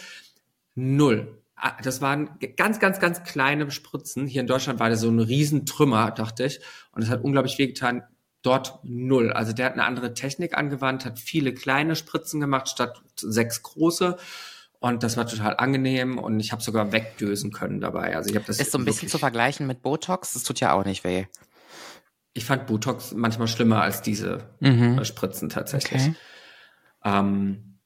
Null. Ah, das waren ganz, ganz, ganz kleine Spritzen. Hier in Deutschland war das so ein Riesentrümmer, dachte ich. Und es hat unglaublich wehgetan. Dort null. Also der hat eine andere Technik angewandt, hat viele kleine Spritzen gemacht statt sechs große. Und das war total angenehm und ich habe sogar wegdösen können dabei. Also ich habe das ist so ein bisschen zu vergleichen mit Botox. Das tut ja auch nicht weh. Ich fand Botox manchmal schlimmer als diese mhm. Äh, Spritzen tatsächlich. Okay. Ähm,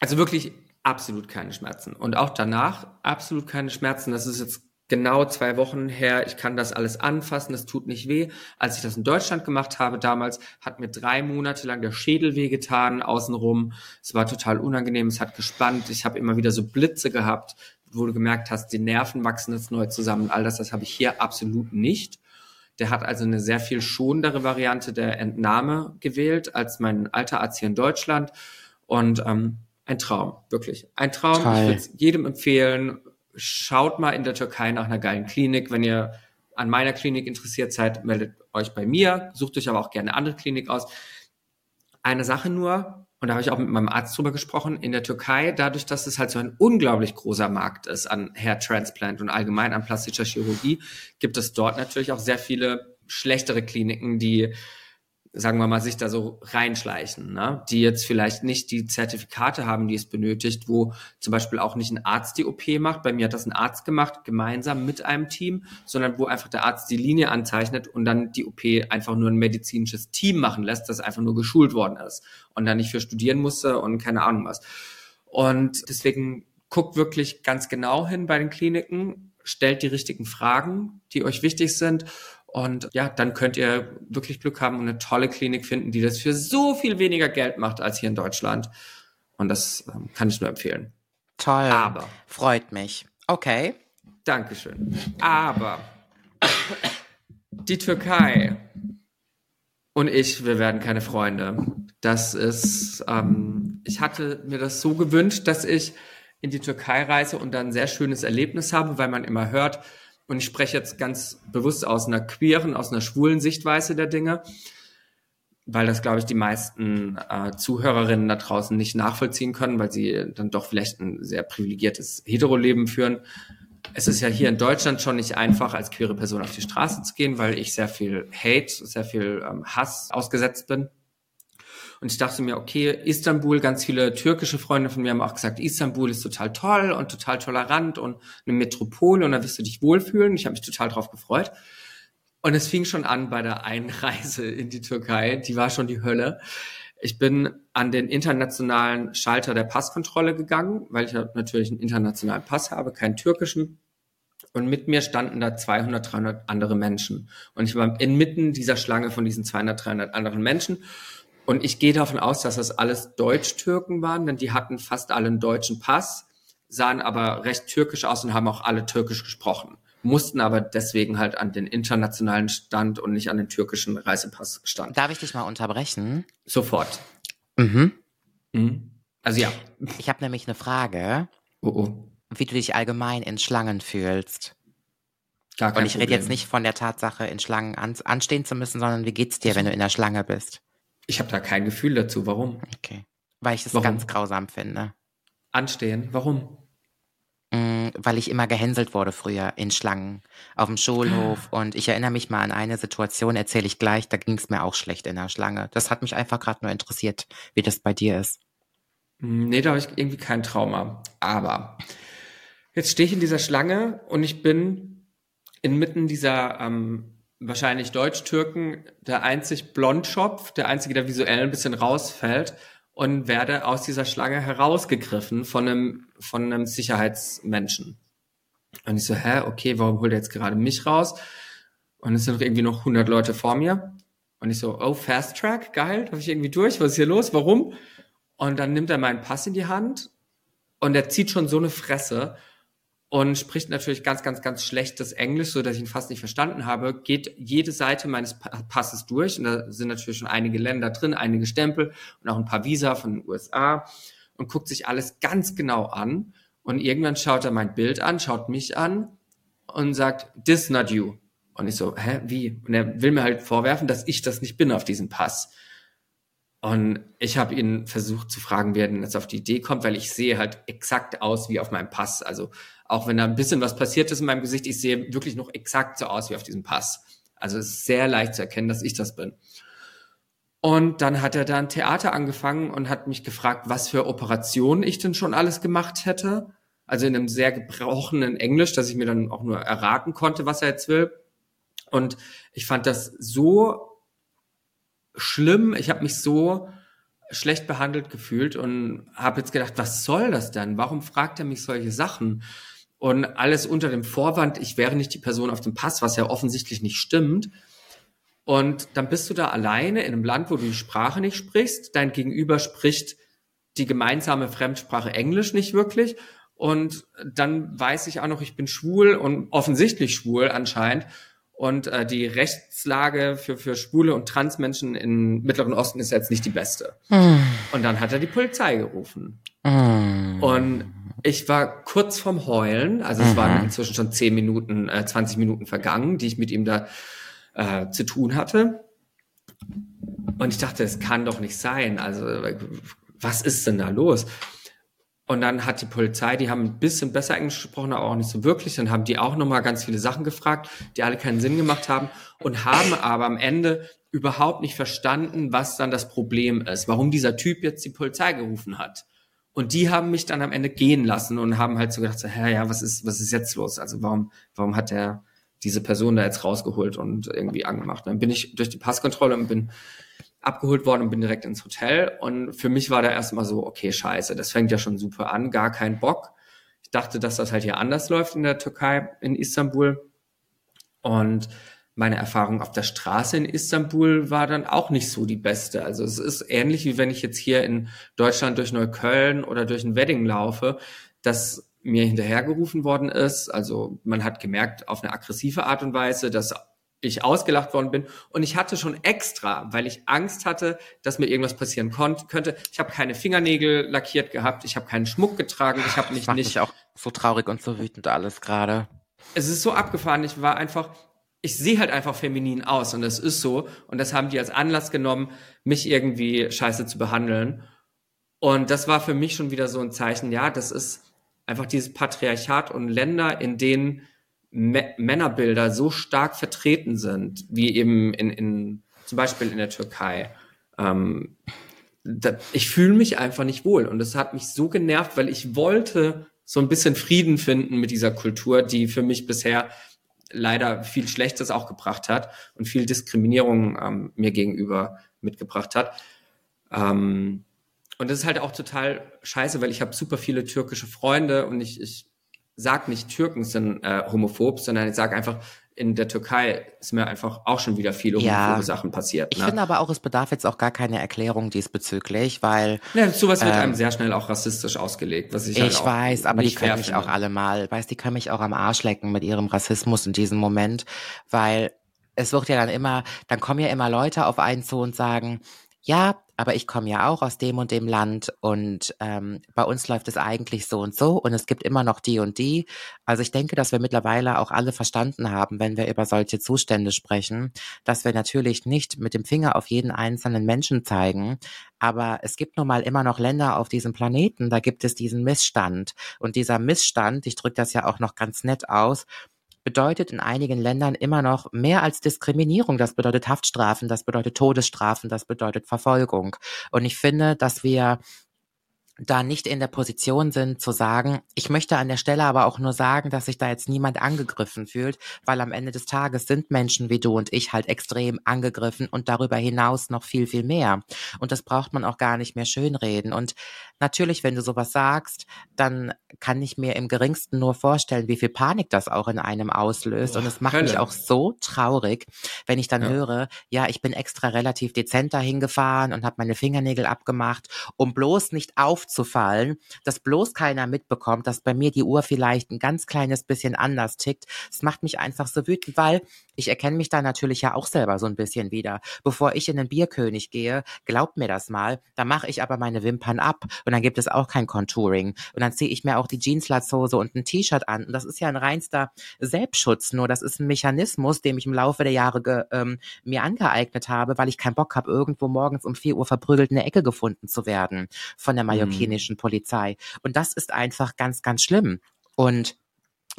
also wirklich absolut keine Schmerzen. Und auch danach absolut keine Schmerzen. Das ist jetzt genau zwei Wochen her. Ich kann das alles anfassen, das tut nicht weh. Als ich das in Deutschland gemacht habe damals, hat mir drei Monate lang der Schädel wehgetan, außenrum. Es war total unangenehm, es hat gespannt. Ich habe immer wieder so Blitze gehabt, wo du gemerkt hast, die Nerven wachsen jetzt neu zusammen. All das, das habe ich hier absolut nicht. Der hat also eine sehr viel schonendere Variante der Entnahme gewählt als mein alter Arzt hier in Deutschland. Und ähm, ein Traum, wirklich. Ein Traum. Toll. Ich würde es jedem empfehlen. Schaut mal in der Türkei nach einer geilen Klinik. Wenn ihr an meiner Klinik interessiert seid, meldet euch bei mir. Sucht euch aber auch gerne eine andere Klinik aus. Eine Sache nur, und da habe ich auch mit meinem Arzt drüber gesprochen, in der Türkei, dadurch, dass es halt so ein unglaublich großer Markt ist an Hair Transplant und allgemein an plastischer Chirurgie, gibt es dort natürlich auch sehr viele schlechtere Kliniken, die sagen wir mal, sich da so reinschleichen, ne? die jetzt vielleicht nicht die Zertifikate haben, die es benötigt, wo zum Beispiel auch nicht ein Arzt die OP macht. Bei mir hat das ein Arzt gemacht, gemeinsam mit einem Team, sondern wo einfach der Arzt die Linie anzeichnet und dann die OP einfach nur ein medizinisches Team machen lässt, das einfach nur geschult worden ist und dann nicht für studieren musste und keine Ahnung was. Und deswegen guckt wirklich ganz genau hin bei den Kliniken, stellt die richtigen Fragen, die euch wichtig sind und ja, dann könnt ihr wirklich Glück haben und eine tolle Klinik finden, die das für so viel weniger Geld macht als hier in Deutschland. Und das ähm, kann ich nur empfehlen. Toll. Aber. Freut mich. Okay. Dankeschön. Aber die Türkei und ich, wir werden keine Freunde. Das ist, ähm, ich hatte mir das so gewünscht, dass ich in die Türkei reise und dann ein sehr schönes Erlebnis habe, weil man immer hört, und ich spreche jetzt ganz bewusst aus einer queeren, aus einer schwulen Sichtweise der Dinge, weil das, glaube ich, die meisten äh, Zuhörerinnen da draußen nicht nachvollziehen können, weil sie dann doch vielleicht ein sehr privilegiertes Hetero-Leben führen. Es ist ja hier in Deutschland schon nicht einfach, als queere Person auf die Straße zu gehen, weil ich sehr viel Hate, sehr viel ähm, Hass ausgesetzt bin. Und ich dachte mir, okay, Istanbul, ganz viele türkische Freunde von mir haben auch gesagt, Istanbul ist total toll und total tolerant und eine Metropole und da wirst du dich wohlfühlen. Ich habe mich total drauf gefreut. Und es fing schon an bei der Einreise in die Türkei. Die war schon die Hölle. Ich bin an den internationalen Schalter der Passkontrolle gegangen, weil ich natürlich einen internationalen Pass habe, keinen türkischen. Und mit mir standen da 200, 300 andere Menschen. Und ich war inmitten dieser Schlange von diesen 200, 300 anderen Menschen. Und ich gehe davon aus, dass das alles Deutsch-Türken waren, denn die hatten fast alle einen deutschen Pass, sahen aber recht türkisch aus und haben auch alle türkisch gesprochen, mussten aber deswegen halt an den internationalen Stand und nicht an den türkischen Reisepass stand. Darf ich dich mal unterbrechen? Sofort. Mhm. mhm. Also ja. Ich habe nämlich eine Frage. Oh, oh. Wie du dich allgemein in Schlangen fühlst. Gar kein und ich rede jetzt nicht von der Tatsache, in Schlangen an, anstehen zu müssen, sondern wie geht's dir, wenn du in der Schlange bist? Ich habe da kein Gefühl dazu. Warum? Okay. Weil ich es ganz grausam finde. Anstehen. Warum? Mm, weil ich immer gehänselt wurde früher in Schlangen auf dem Schulhof. Und ich erinnere mich mal an eine Situation, erzähle ich gleich, da ging es mir auch schlecht in der Schlange. Das hat mich einfach gerade nur interessiert, wie das bei dir ist. Mm, nee, da habe ich irgendwie kein Trauma. Aber jetzt stehe ich in dieser Schlange und ich bin inmitten dieser ähm, wahrscheinlich Deutsch-Türken der einzig Blondschopf, der einzige, der visuell ein bisschen rausfällt und werde aus dieser Schlange herausgegriffen von einem, von einem Sicherheitsmenschen. Und ich so, hä, okay, warum holt er jetzt gerade mich raus? Und es sind irgendwie noch 100 Leute vor mir. Und ich so, oh, Fast Track, geil, darf ich irgendwie durch? Was ist hier los? Warum? Und dann nimmt er meinen Pass in die Hand und er zieht schon so eine Fresse. Und spricht natürlich ganz, ganz, ganz schlechtes Englisch, so dass ich ihn fast nicht verstanden habe, geht jede Seite meines Passes durch und da sind natürlich schon einige Länder drin, einige Stempel und auch ein paar Visa von den USA und guckt sich alles ganz genau an und irgendwann schaut er mein Bild an, schaut mich an und sagt, this not you. Und ich so, hä, wie? Und er will mir halt vorwerfen, dass ich das nicht bin auf diesem Pass. Und ich habe ihn versucht zu fragen, wer denn jetzt auf die Idee kommt, weil ich sehe halt exakt aus wie auf meinem Pass. Also auch wenn da ein bisschen was passiert ist in meinem Gesicht, ich sehe wirklich noch exakt so aus wie auf diesem Pass. Also es ist sehr leicht zu erkennen, dass ich das bin. Und dann hat er dann Theater angefangen und hat mich gefragt, was für Operationen ich denn schon alles gemacht hätte. Also in einem sehr gebrochenen Englisch, dass ich mir dann auch nur erraten konnte, was er jetzt will. Und ich fand das so schlimm. Ich habe mich so schlecht behandelt gefühlt und habe jetzt gedacht, was soll das denn? Warum fragt er mich solche Sachen? Und alles unter dem Vorwand, ich wäre nicht die Person auf dem Pass, was ja offensichtlich nicht stimmt. Und dann bist du da alleine in einem Land, wo du die Sprache nicht sprichst. Dein Gegenüber spricht die gemeinsame Fremdsprache Englisch nicht wirklich. Und dann weiß ich auch noch, ich bin schwul und offensichtlich schwul anscheinend. Und äh, die Rechtslage für, für schwule und Transmenschen im Mittleren Osten ist jetzt nicht die beste. Mm. Und dann hat er die Polizei gerufen. Mm. Und ich war kurz vorm Heulen, also es mhm. waren inzwischen schon 10 Minuten, äh, 20 Minuten vergangen, die ich mit ihm da äh, zu tun hatte. Und ich dachte, es kann doch nicht sein. Also, was ist denn da los? Und dann hat die Polizei, die haben ein bisschen besser Englisch gesprochen, aber auch nicht so wirklich. Dann haben die auch nochmal ganz viele Sachen gefragt, die alle keinen Sinn gemacht haben und haben aber am Ende überhaupt nicht verstanden, was dann das Problem ist, warum dieser Typ jetzt die Polizei gerufen hat. Und die haben mich dann am Ende gehen lassen und haben halt so gedacht, so, hä, ja, was ist, was ist jetzt los? Also warum, warum hat der diese Person da jetzt rausgeholt und irgendwie angemacht? Dann bin ich durch die Passkontrolle und bin abgeholt worden und bin direkt ins Hotel. Und für mich war da erstmal so, okay, scheiße, das fängt ja schon super an, gar kein Bock. Ich dachte, dass das halt hier anders läuft in der Türkei, in Istanbul. Und meine Erfahrung auf der Straße in Istanbul war dann auch nicht so die beste. Also es ist ähnlich wie wenn ich jetzt hier in Deutschland durch Neukölln oder durch ein Wedding laufe, dass mir hinterhergerufen worden ist. Also man hat gemerkt auf eine aggressive Art und Weise, dass ich ausgelacht worden bin und ich hatte schon extra, weil ich Angst hatte, dass mir irgendwas passieren könnte. Ich habe keine Fingernägel lackiert gehabt, ich habe keinen Schmuck getragen, ich habe mich nicht auch so traurig und so wütend alles gerade. Es ist so abgefahren, ich war einfach ich sehe halt einfach feminin aus und das ist so. Und das haben die als Anlass genommen, mich irgendwie scheiße zu behandeln. Und das war für mich schon wieder so ein Zeichen, ja, das ist einfach dieses Patriarchat und Länder, in denen M Männerbilder so stark vertreten sind, wie eben in, in zum Beispiel in der Türkei. Ähm, da, ich fühle mich einfach nicht wohl und das hat mich so genervt, weil ich wollte so ein bisschen Frieden finden mit dieser Kultur, die für mich bisher leider viel Schlechtes auch gebracht hat und viel Diskriminierung ähm, mir gegenüber mitgebracht hat. Ähm, und das ist halt auch total scheiße, weil ich habe super viele türkische Freunde und ich, ich sag nicht, Türken sind äh, homophob, sondern ich sage einfach, in der Türkei ist mir einfach auch schon wieder viele ja. Sachen passiert. Ich ne? finde aber auch, es bedarf jetzt auch gar keine Erklärung diesbezüglich, weil. Ja, sowas wird ähm, einem sehr schnell auch rassistisch ausgelegt, was ich Ich halt weiß, aber die können mich auch alle mal, weiß, die können mich auch am Arsch lecken mit ihrem Rassismus in diesem Moment, weil es wird ja dann immer, dann kommen ja immer Leute auf einen zu und sagen, ja, aber ich komme ja auch aus dem und dem Land und ähm, bei uns läuft es eigentlich so und so und es gibt immer noch die und die. Also ich denke, dass wir mittlerweile auch alle verstanden haben, wenn wir über solche Zustände sprechen, dass wir natürlich nicht mit dem Finger auf jeden einzelnen Menschen zeigen, aber es gibt nun mal immer noch Länder auf diesem Planeten, da gibt es diesen Missstand und dieser Missstand, ich drücke das ja auch noch ganz nett aus, bedeutet in einigen Ländern immer noch mehr als Diskriminierung. Das bedeutet Haftstrafen, das bedeutet Todesstrafen, das bedeutet Verfolgung. Und ich finde, dass wir da nicht in der Position sind zu sagen, ich möchte an der Stelle aber auch nur sagen, dass sich da jetzt niemand angegriffen fühlt, weil am Ende des Tages sind Menschen wie du und ich halt extrem angegriffen und darüber hinaus noch viel, viel mehr. Und das braucht man auch gar nicht mehr schönreden. Und natürlich, wenn du sowas sagst, dann kann ich mir im geringsten nur vorstellen, wie viel Panik das auch in einem auslöst. Und es macht Hölle. mich auch so traurig, wenn ich dann ja. höre, ja, ich bin extra relativ dezent dahin gefahren und habe meine Fingernägel abgemacht, um bloß nicht auf aufzufallen, dass bloß keiner mitbekommt, dass bei mir die Uhr vielleicht ein ganz kleines bisschen anders tickt. Es macht mich einfach so wütend, weil ich erkenne mich da natürlich ja auch selber so ein bisschen wieder. Bevor ich in den Bierkönig gehe, glaubt mir das mal, da mache ich aber meine Wimpern ab und dann gibt es auch kein Contouring. Und dann ziehe ich mir auch die Jeanslatzhose und ein T-Shirt an. Und das ist ja ein reinster Selbstschutz, nur das ist ein Mechanismus, den ich im Laufe der Jahre ähm, mir angeeignet habe, weil ich keinen Bock habe, irgendwo morgens um vier Uhr verprügelt in der Ecke gefunden zu werden von der mhm. Mhm. Polizei. Und das ist einfach ganz, ganz schlimm. Und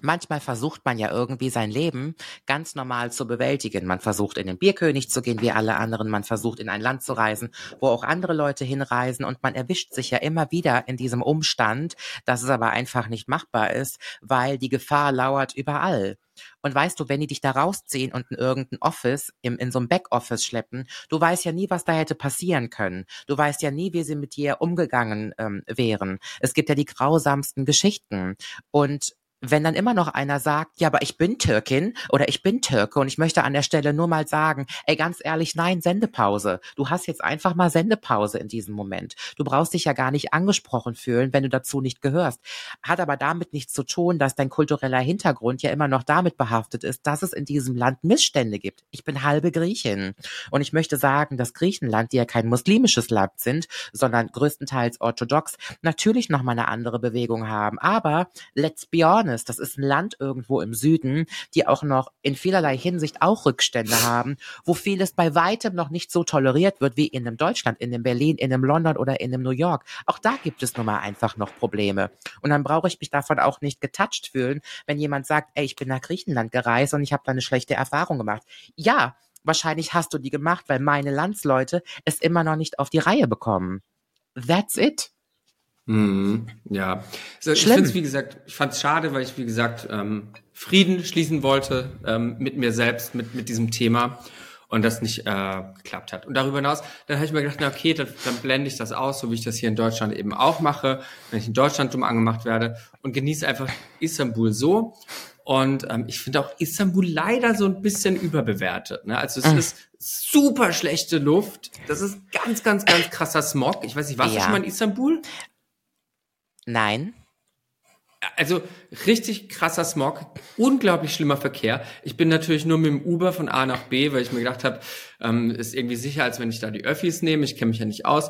Manchmal versucht man ja irgendwie sein Leben ganz normal zu bewältigen. Man versucht in den Bierkönig zu gehen wie alle anderen. Man versucht in ein Land zu reisen, wo auch andere Leute hinreisen. Und man erwischt sich ja immer wieder in diesem Umstand, dass es aber einfach nicht machbar ist, weil die Gefahr lauert überall. Und weißt du, wenn die dich da rausziehen und in irgendein Office, im, in so einem Backoffice schleppen, du weißt ja nie, was da hätte passieren können. Du weißt ja nie, wie sie mit dir umgegangen ähm, wären. Es gibt ja die grausamsten Geschichten. Und wenn dann immer noch einer sagt, ja, aber ich bin Türkin oder ich bin Türke und ich möchte an der Stelle nur mal sagen, ey, ganz ehrlich, nein, Sendepause. Du hast jetzt einfach mal Sendepause in diesem Moment. Du brauchst dich ja gar nicht angesprochen fühlen, wenn du dazu nicht gehörst. Hat aber damit nichts zu tun, dass dein kultureller Hintergrund ja immer noch damit behaftet ist, dass es in diesem Land Missstände gibt. Ich bin halbe Griechin und ich möchte sagen, dass Griechenland, die ja kein muslimisches Land sind, sondern größtenteils orthodox, natürlich noch mal eine andere Bewegung haben. Aber let's be honest, Afghanistan Das ist ein Land irgendwo im Süden, die auch noch in vielerlei Hinsicht auch Rückstände haben, wo vieles bei weitem noch nicht so toleriert wird wie in einem Deutschland, in einem Berlin, in einem London oder in einem New York. Auch da gibt es nun mal einfach noch Probleme. Und dann brauche ich mich davon auch nicht getoucht fühlen, wenn jemand sagt, ey, ich bin nach Griechenland gereist und ich habe da eine schlechte Erfahrung gemacht. Ja, wahrscheinlich hast du die gemacht, weil meine Landsleute es immer noch nicht auf die Reihe bekommen. That's it. Mhm, ja, also ich finde es, wie gesagt, ich fand es schade, weil ich, wie gesagt, ähm, Frieden schließen wollte ähm, mit mir selbst, mit, mit diesem Thema und das nicht äh, geklappt hat. Und darüber hinaus, dann habe ich mir gedacht, na okay, dann, dann blende ich das aus, so wie ich das hier in Deutschland eben auch mache, wenn ich in Deutschland dumm angemacht werde und genieße einfach Istanbul so. Und ähm, ich finde auch Istanbul leider so ein bisschen überbewertet. Ne? Also es mhm. ist super schlechte Luft. Das ist ganz, ganz, ganz krasser Smog. Ich weiß nicht, warst ja. du schon mal in Istanbul? Nein. Also richtig krasser Smog, unglaublich schlimmer Verkehr. Ich bin natürlich nur mit dem Uber von A nach B, weil ich mir gedacht habe, ähm, ist irgendwie sicher, als wenn ich da die Öffis nehme. Ich kenne mich ja nicht aus.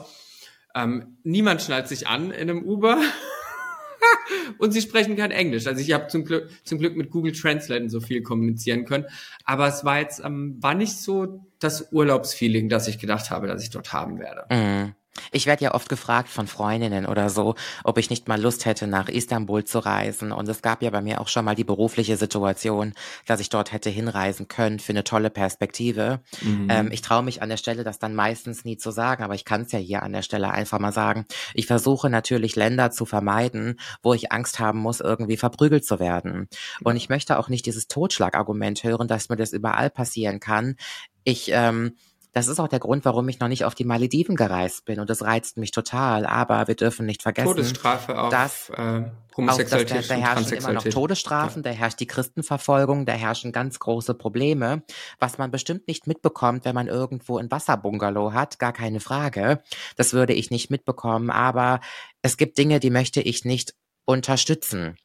Ähm, niemand schnallt sich an in einem Uber. und sie sprechen kein Englisch. Also ich habe zum Glück, zum Glück mit Google Translate so viel kommunizieren können. Aber es war jetzt, ähm, war nicht so das Urlaubsfeeling, das ich gedacht habe, dass ich dort haben werde. Mm. Ich werde ja oft gefragt von Freundinnen oder so, ob ich nicht mal Lust hätte, nach Istanbul zu reisen. Und es gab ja bei mir auch schon mal die berufliche Situation, dass ich dort hätte hinreisen können für eine tolle Perspektive. Mhm. Ähm, ich traue mich an der Stelle, das dann meistens nie zu sagen, aber ich kann es ja hier an der Stelle einfach mal sagen. Ich versuche natürlich Länder zu vermeiden, wo ich Angst haben muss, irgendwie verprügelt zu werden. Und ich möchte auch nicht dieses Totschlagargument hören, dass mir das überall passieren kann. Ich ähm, das ist auch der Grund, warum ich noch nicht auf die Malediven gereist bin und das reizt mich total. Aber wir dürfen nicht vergessen, Todesstrafe auf dass, äh, Homosexualität auch, dass da, da herrschen immer noch Todesstrafen, ja. da herrscht die Christenverfolgung, da herrschen ganz große Probleme, was man bestimmt nicht mitbekommt, wenn man irgendwo ein Wasserbungalow hat, gar keine Frage. Das würde ich nicht mitbekommen, aber es gibt Dinge, die möchte ich nicht unterstützen.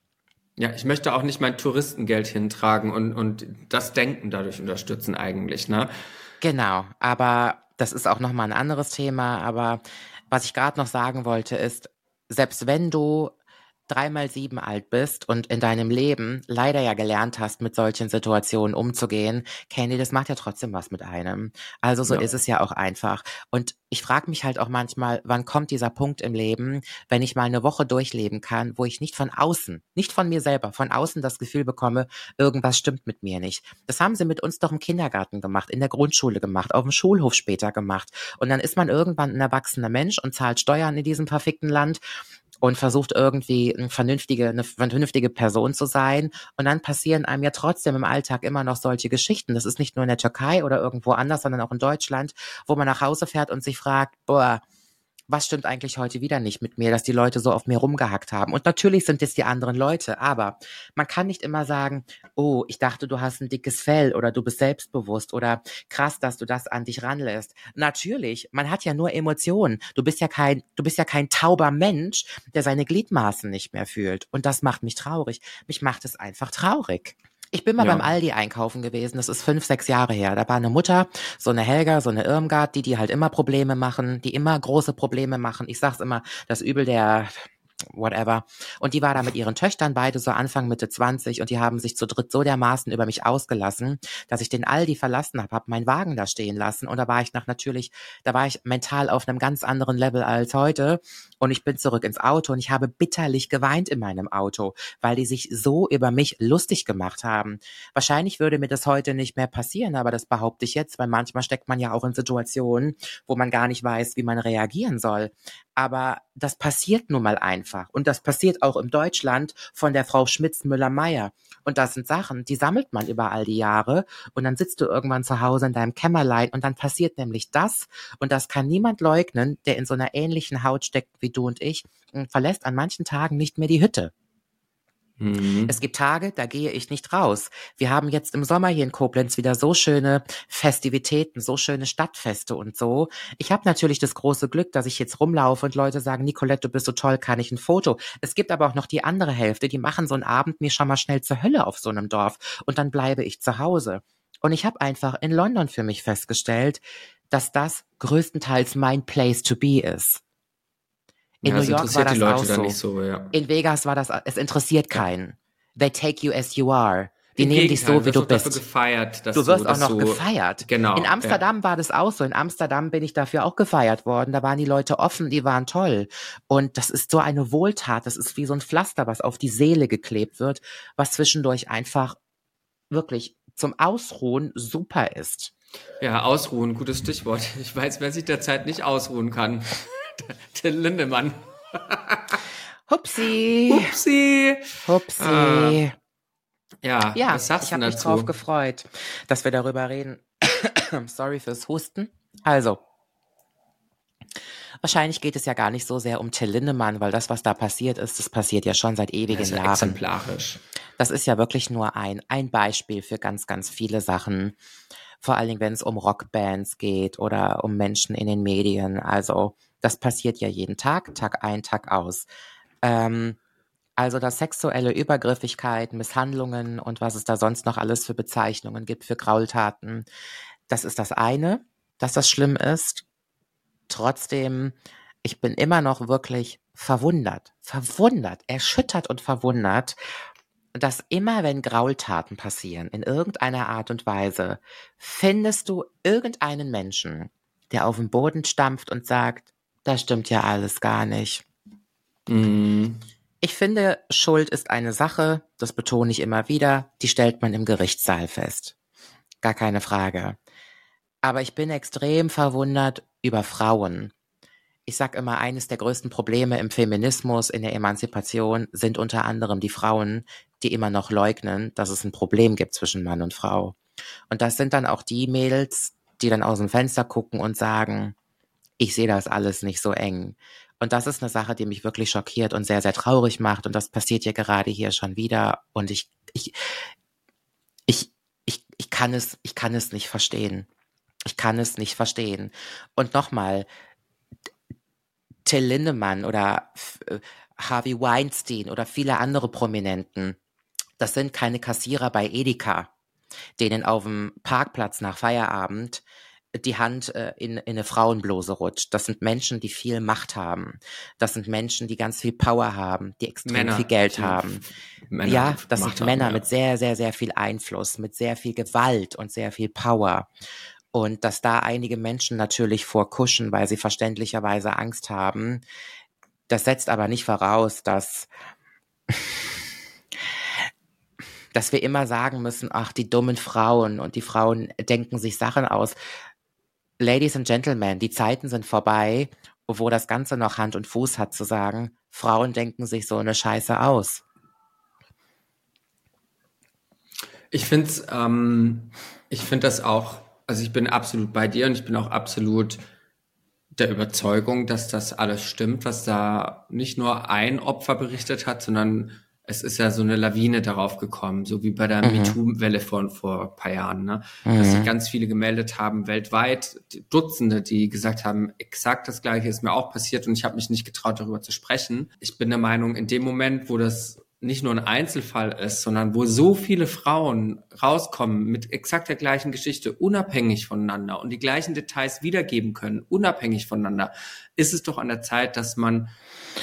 Ja, ich möchte auch nicht mein Touristengeld hintragen und, und das Denken dadurch unterstützen eigentlich, ne? Genau, aber das ist auch nochmal ein anderes Thema. Aber was ich gerade noch sagen wollte, ist, selbst wenn du dreimal sieben alt bist und in deinem Leben leider ja gelernt hast, mit solchen Situationen umzugehen, Candy, das macht ja trotzdem was mit einem. Also so ja. ist es ja auch einfach. Und ich frage mich halt auch manchmal, wann kommt dieser Punkt im Leben, wenn ich mal eine Woche durchleben kann, wo ich nicht von außen, nicht von mir selber, von außen das Gefühl bekomme, irgendwas stimmt mit mir nicht. Das haben sie mit uns doch im Kindergarten gemacht, in der Grundschule gemacht, auf dem Schulhof später gemacht. Und dann ist man irgendwann ein erwachsener Mensch und zahlt Steuern in diesem verfickten Land und versucht irgendwie eine vernünftige, eine vernünftige Person zu sein. Und dann passieren einem ja trotzdem im Alltag immer noch solche Geschichten. Das ist nicht nur in der Türkei oder irgendwo anders, sondern auch in Deutschland, wo man nach Hause fährt und sich fragt, boah, was stimmt eigentlich heute wieder nicht mit mir, dass die Leute so auf mir rumgehackt haben. Und natürlich sind es die anderen Leute, aber man kann nicht immer sagen, oh, ich dachte, du hast ein dickes Fell oder du bist selbstbewusst oder krass, dass du das an dich ranlässt. Natürlich, man hat ja nur Emotionen. Du bist ja kein, du bist ja kein tauber Mensch, der seine Gliedmaßen nicht mehr fühlt. Und das macht mich traurig. Mich macht es einfach traurig. Ich bin mal ja. beim Aldi einkaufen gewesen. Das ist fünf, sechs Jahre her. Da war eine Mutter, so eine Helga, so eine Irmgard, die die halt immer Probleme machen, die immer große Probleme machen. Ich sag's immer, das Übel der whatever. Und die war da mit ihren Töchtern, beide so Anfang, Mitte 20 und die haben sich zu dritt so dermaßen über mich ausgelassen, dass ich den Aldi verlassen habe, habe meinen Wagen da stehen lassen und da war ich nach natürlich, da war ich mental auf einem ganz anderen Level als heute und ich bin zurück ins Auto und ich habe bitterlich geweint in meinem Auto, weil die sich so über mich lustig gemacht haben. Wahrscheinlich würde mir das heute nicht mehr passieren, aber das behaupte ich jetzt, weil manchmal steckt man ja auch in Situationen, wo man gar nicht weiß, wie man reagieren soll. Aber das passiert nun mal einfach. Und das passiert auch im Deutschland von der Frau Schmitz-Müller-Meyer. Und das sind Sachen, die sammelt man über all die Jahre. Und dann sitzt du irgendwann zu Hause in deinem Kämmerlein und dann passiert nämlich das. Und das kann niemand leugnen, der in so einer ähnlichen Haut steckt wie du und ich und verlässt an manchen Tagen nicht mehr die Hütte. Mhm. Es gibt Tage, da gehe ich nicht raus. Wir haben jetzt im Sommer hier in Koblenz wieder so schöne Festivitäten, so schöne Stadtfeste und so. Ich habe natürlich das große Glück, dass ich jetzt rumlaufe und Leute sagen, Nicolette, du bist so toll, kann ich ein Foto? Es gibt aber auch noch die andere Hälfte, die machen so einen Abend mir schon mal schnell zur Hölle auf so einem Dorf und dann bleibe ich zu Hause. Und ich habe einfach in London für mich festgestellt, dass das größtenteils mein Place to be ist. In ja, New York war das auch so. so ja. In Vegas war das, es interessiert keinen. They take you as you are. Die Im nehmen dich so, wie du bist. Gefeiert, du wirst auch noch so gefeiert. Genau. In Amsterdam ja. war das auch so. In Amsterdam bin ich dafür auch gefeiert worden. Da waren die Leute offen, die waren toll. Und das ist so eine Wohltat. Das ist wie so ein Pflaster, was auf die Seele geklebt wird, was zwischendurch einfach wirklich zum Ausruhen super ist. Ja, ausruhen, gutes Stichwort. Ich weiß, wer sich derzeit nicht ausruhen kann. Till Lindemann. Hupsi. Hupsi. Hupsi. Äh, ja, ja, was sagst ich habe mich drauf gefreut, dass wir darüber reden. Sorry fürs Husten. Also, wahrscheinlich geht es ja gar nicht so sehr um Till Lindemann, weil das, was da passiert ist, das passiert ja schon seit ewigen das ist ja Jahren. Exemplarisch. Das ist ja wirklich nur ein, ein Beispiel für ganz, ganz viele Sachen. Vor allen Dingen, wenn es um Rockbands geht oder um Menschen in den Medien. Also, das passiert ja jeden Tag, Tag ein, Tag aus. Ähm, also dass sexuelle Übergriffigkeit, Misshandlungen und was es da sonst noch alles für Bezeichnungen gibt für Graultaten, das ist das eine, dass das schlimm ist. Trotzdem, ich bin immer noch wirklich verwundert, verwundert, erschüttert und verwundert, dass immer wenn Graultaten passieren, in irgendeiner Art und Weise, findest du irgendeinen Menschen, der auf den Boden stampft und sagt, das stimmt ja alles gar nicht. Mhm. Ich finde, Schuld ist eine Sache, das betone ich immer wieder, die stellt man im Gerichtssaal fest. Gar keine Frage. Aber ich bin extrem verwundert über Frauen. Ich sag immer, eines der größten Probleme im Feminismus, in der Emanzipation sind unter anderem die Frauen, die immer noch leugnen, dass es ein Problem gibt zwischen Mann und Frau. Und das sind dann auch die Mädels, die dann aus dem Fenster gucken und sagen, ich sehe das alles nicht so eng. Und das ist eine Sache, die mich wirklich schockiert und sehr, sehr traurig macht. Und das passiert ja gerade hier schon wieder. Und ich, ich, ich, ich, ich kann es, ich kann es nicht verstehen. Ich kann es nicht verstehen. Und nochmal, Till Lindemann oder äh, Harvey Weinstein oder viele andere Prominenten, das sind keine Kassierer bei Edeka, denen auf dem Parkplatz nach Feierabend die Hand äh, in, in eine Frauenbluse rutscht. Das sind Menschen, die viel Macht haben. Das sind Menschen, die ganz viel Power haben, die extrem Männer, viel Geld haben. Männer ja, das Macht sind Männer ja. mit sehr, sehr, sehr viel Einfluss, mit sehr viel Gewalt und sehr viel Power. Und dass da einige Menschen natürlich vorkuschen, weil sie verständlicherweise Angst haben, das setzt aber nicht voraus, dass dass wir immer sagen müssen, ach, die dummen Frauen und die Frauen denken sich Sachen aus. Ladies and Gentlemen, die Zeiten sind vorbei, wo das Ganze noch Hand und Fuß hat, zu sagen, Frauen denken sich so eine Scheiße aus. Ich finde ähm, ich finde das auch, also ich bin absolut bei dir und ich bin auch absolut der Überzeugung, dass das alles stimmt, was da nicht nur ein Opfer berichtet hat, sondern es ist ja so eine Lawine darauf gekommen, so wie bei der mhm. MeToo-Welle vor, vor ein paar Jahren, ne? Mhm. dass sich ganz viele gemeldet haben, weltweit, Dutzende, die gesagt haben, exakt das Gleiche ist mir auch passiert und ich habe mich nicht getraut, darüber zu sprechen. Ich bin der Meinung, in dem Moment, wo das nicht nur ein Einzelfall ist, sondern wo so viele Frauen rauskommen mit exakt der gleichen Geschichte, unabhängig voneinander und die gleichen Details wiedergeben können, unabhängig voneinander, ist es doch an der Zeit, dass man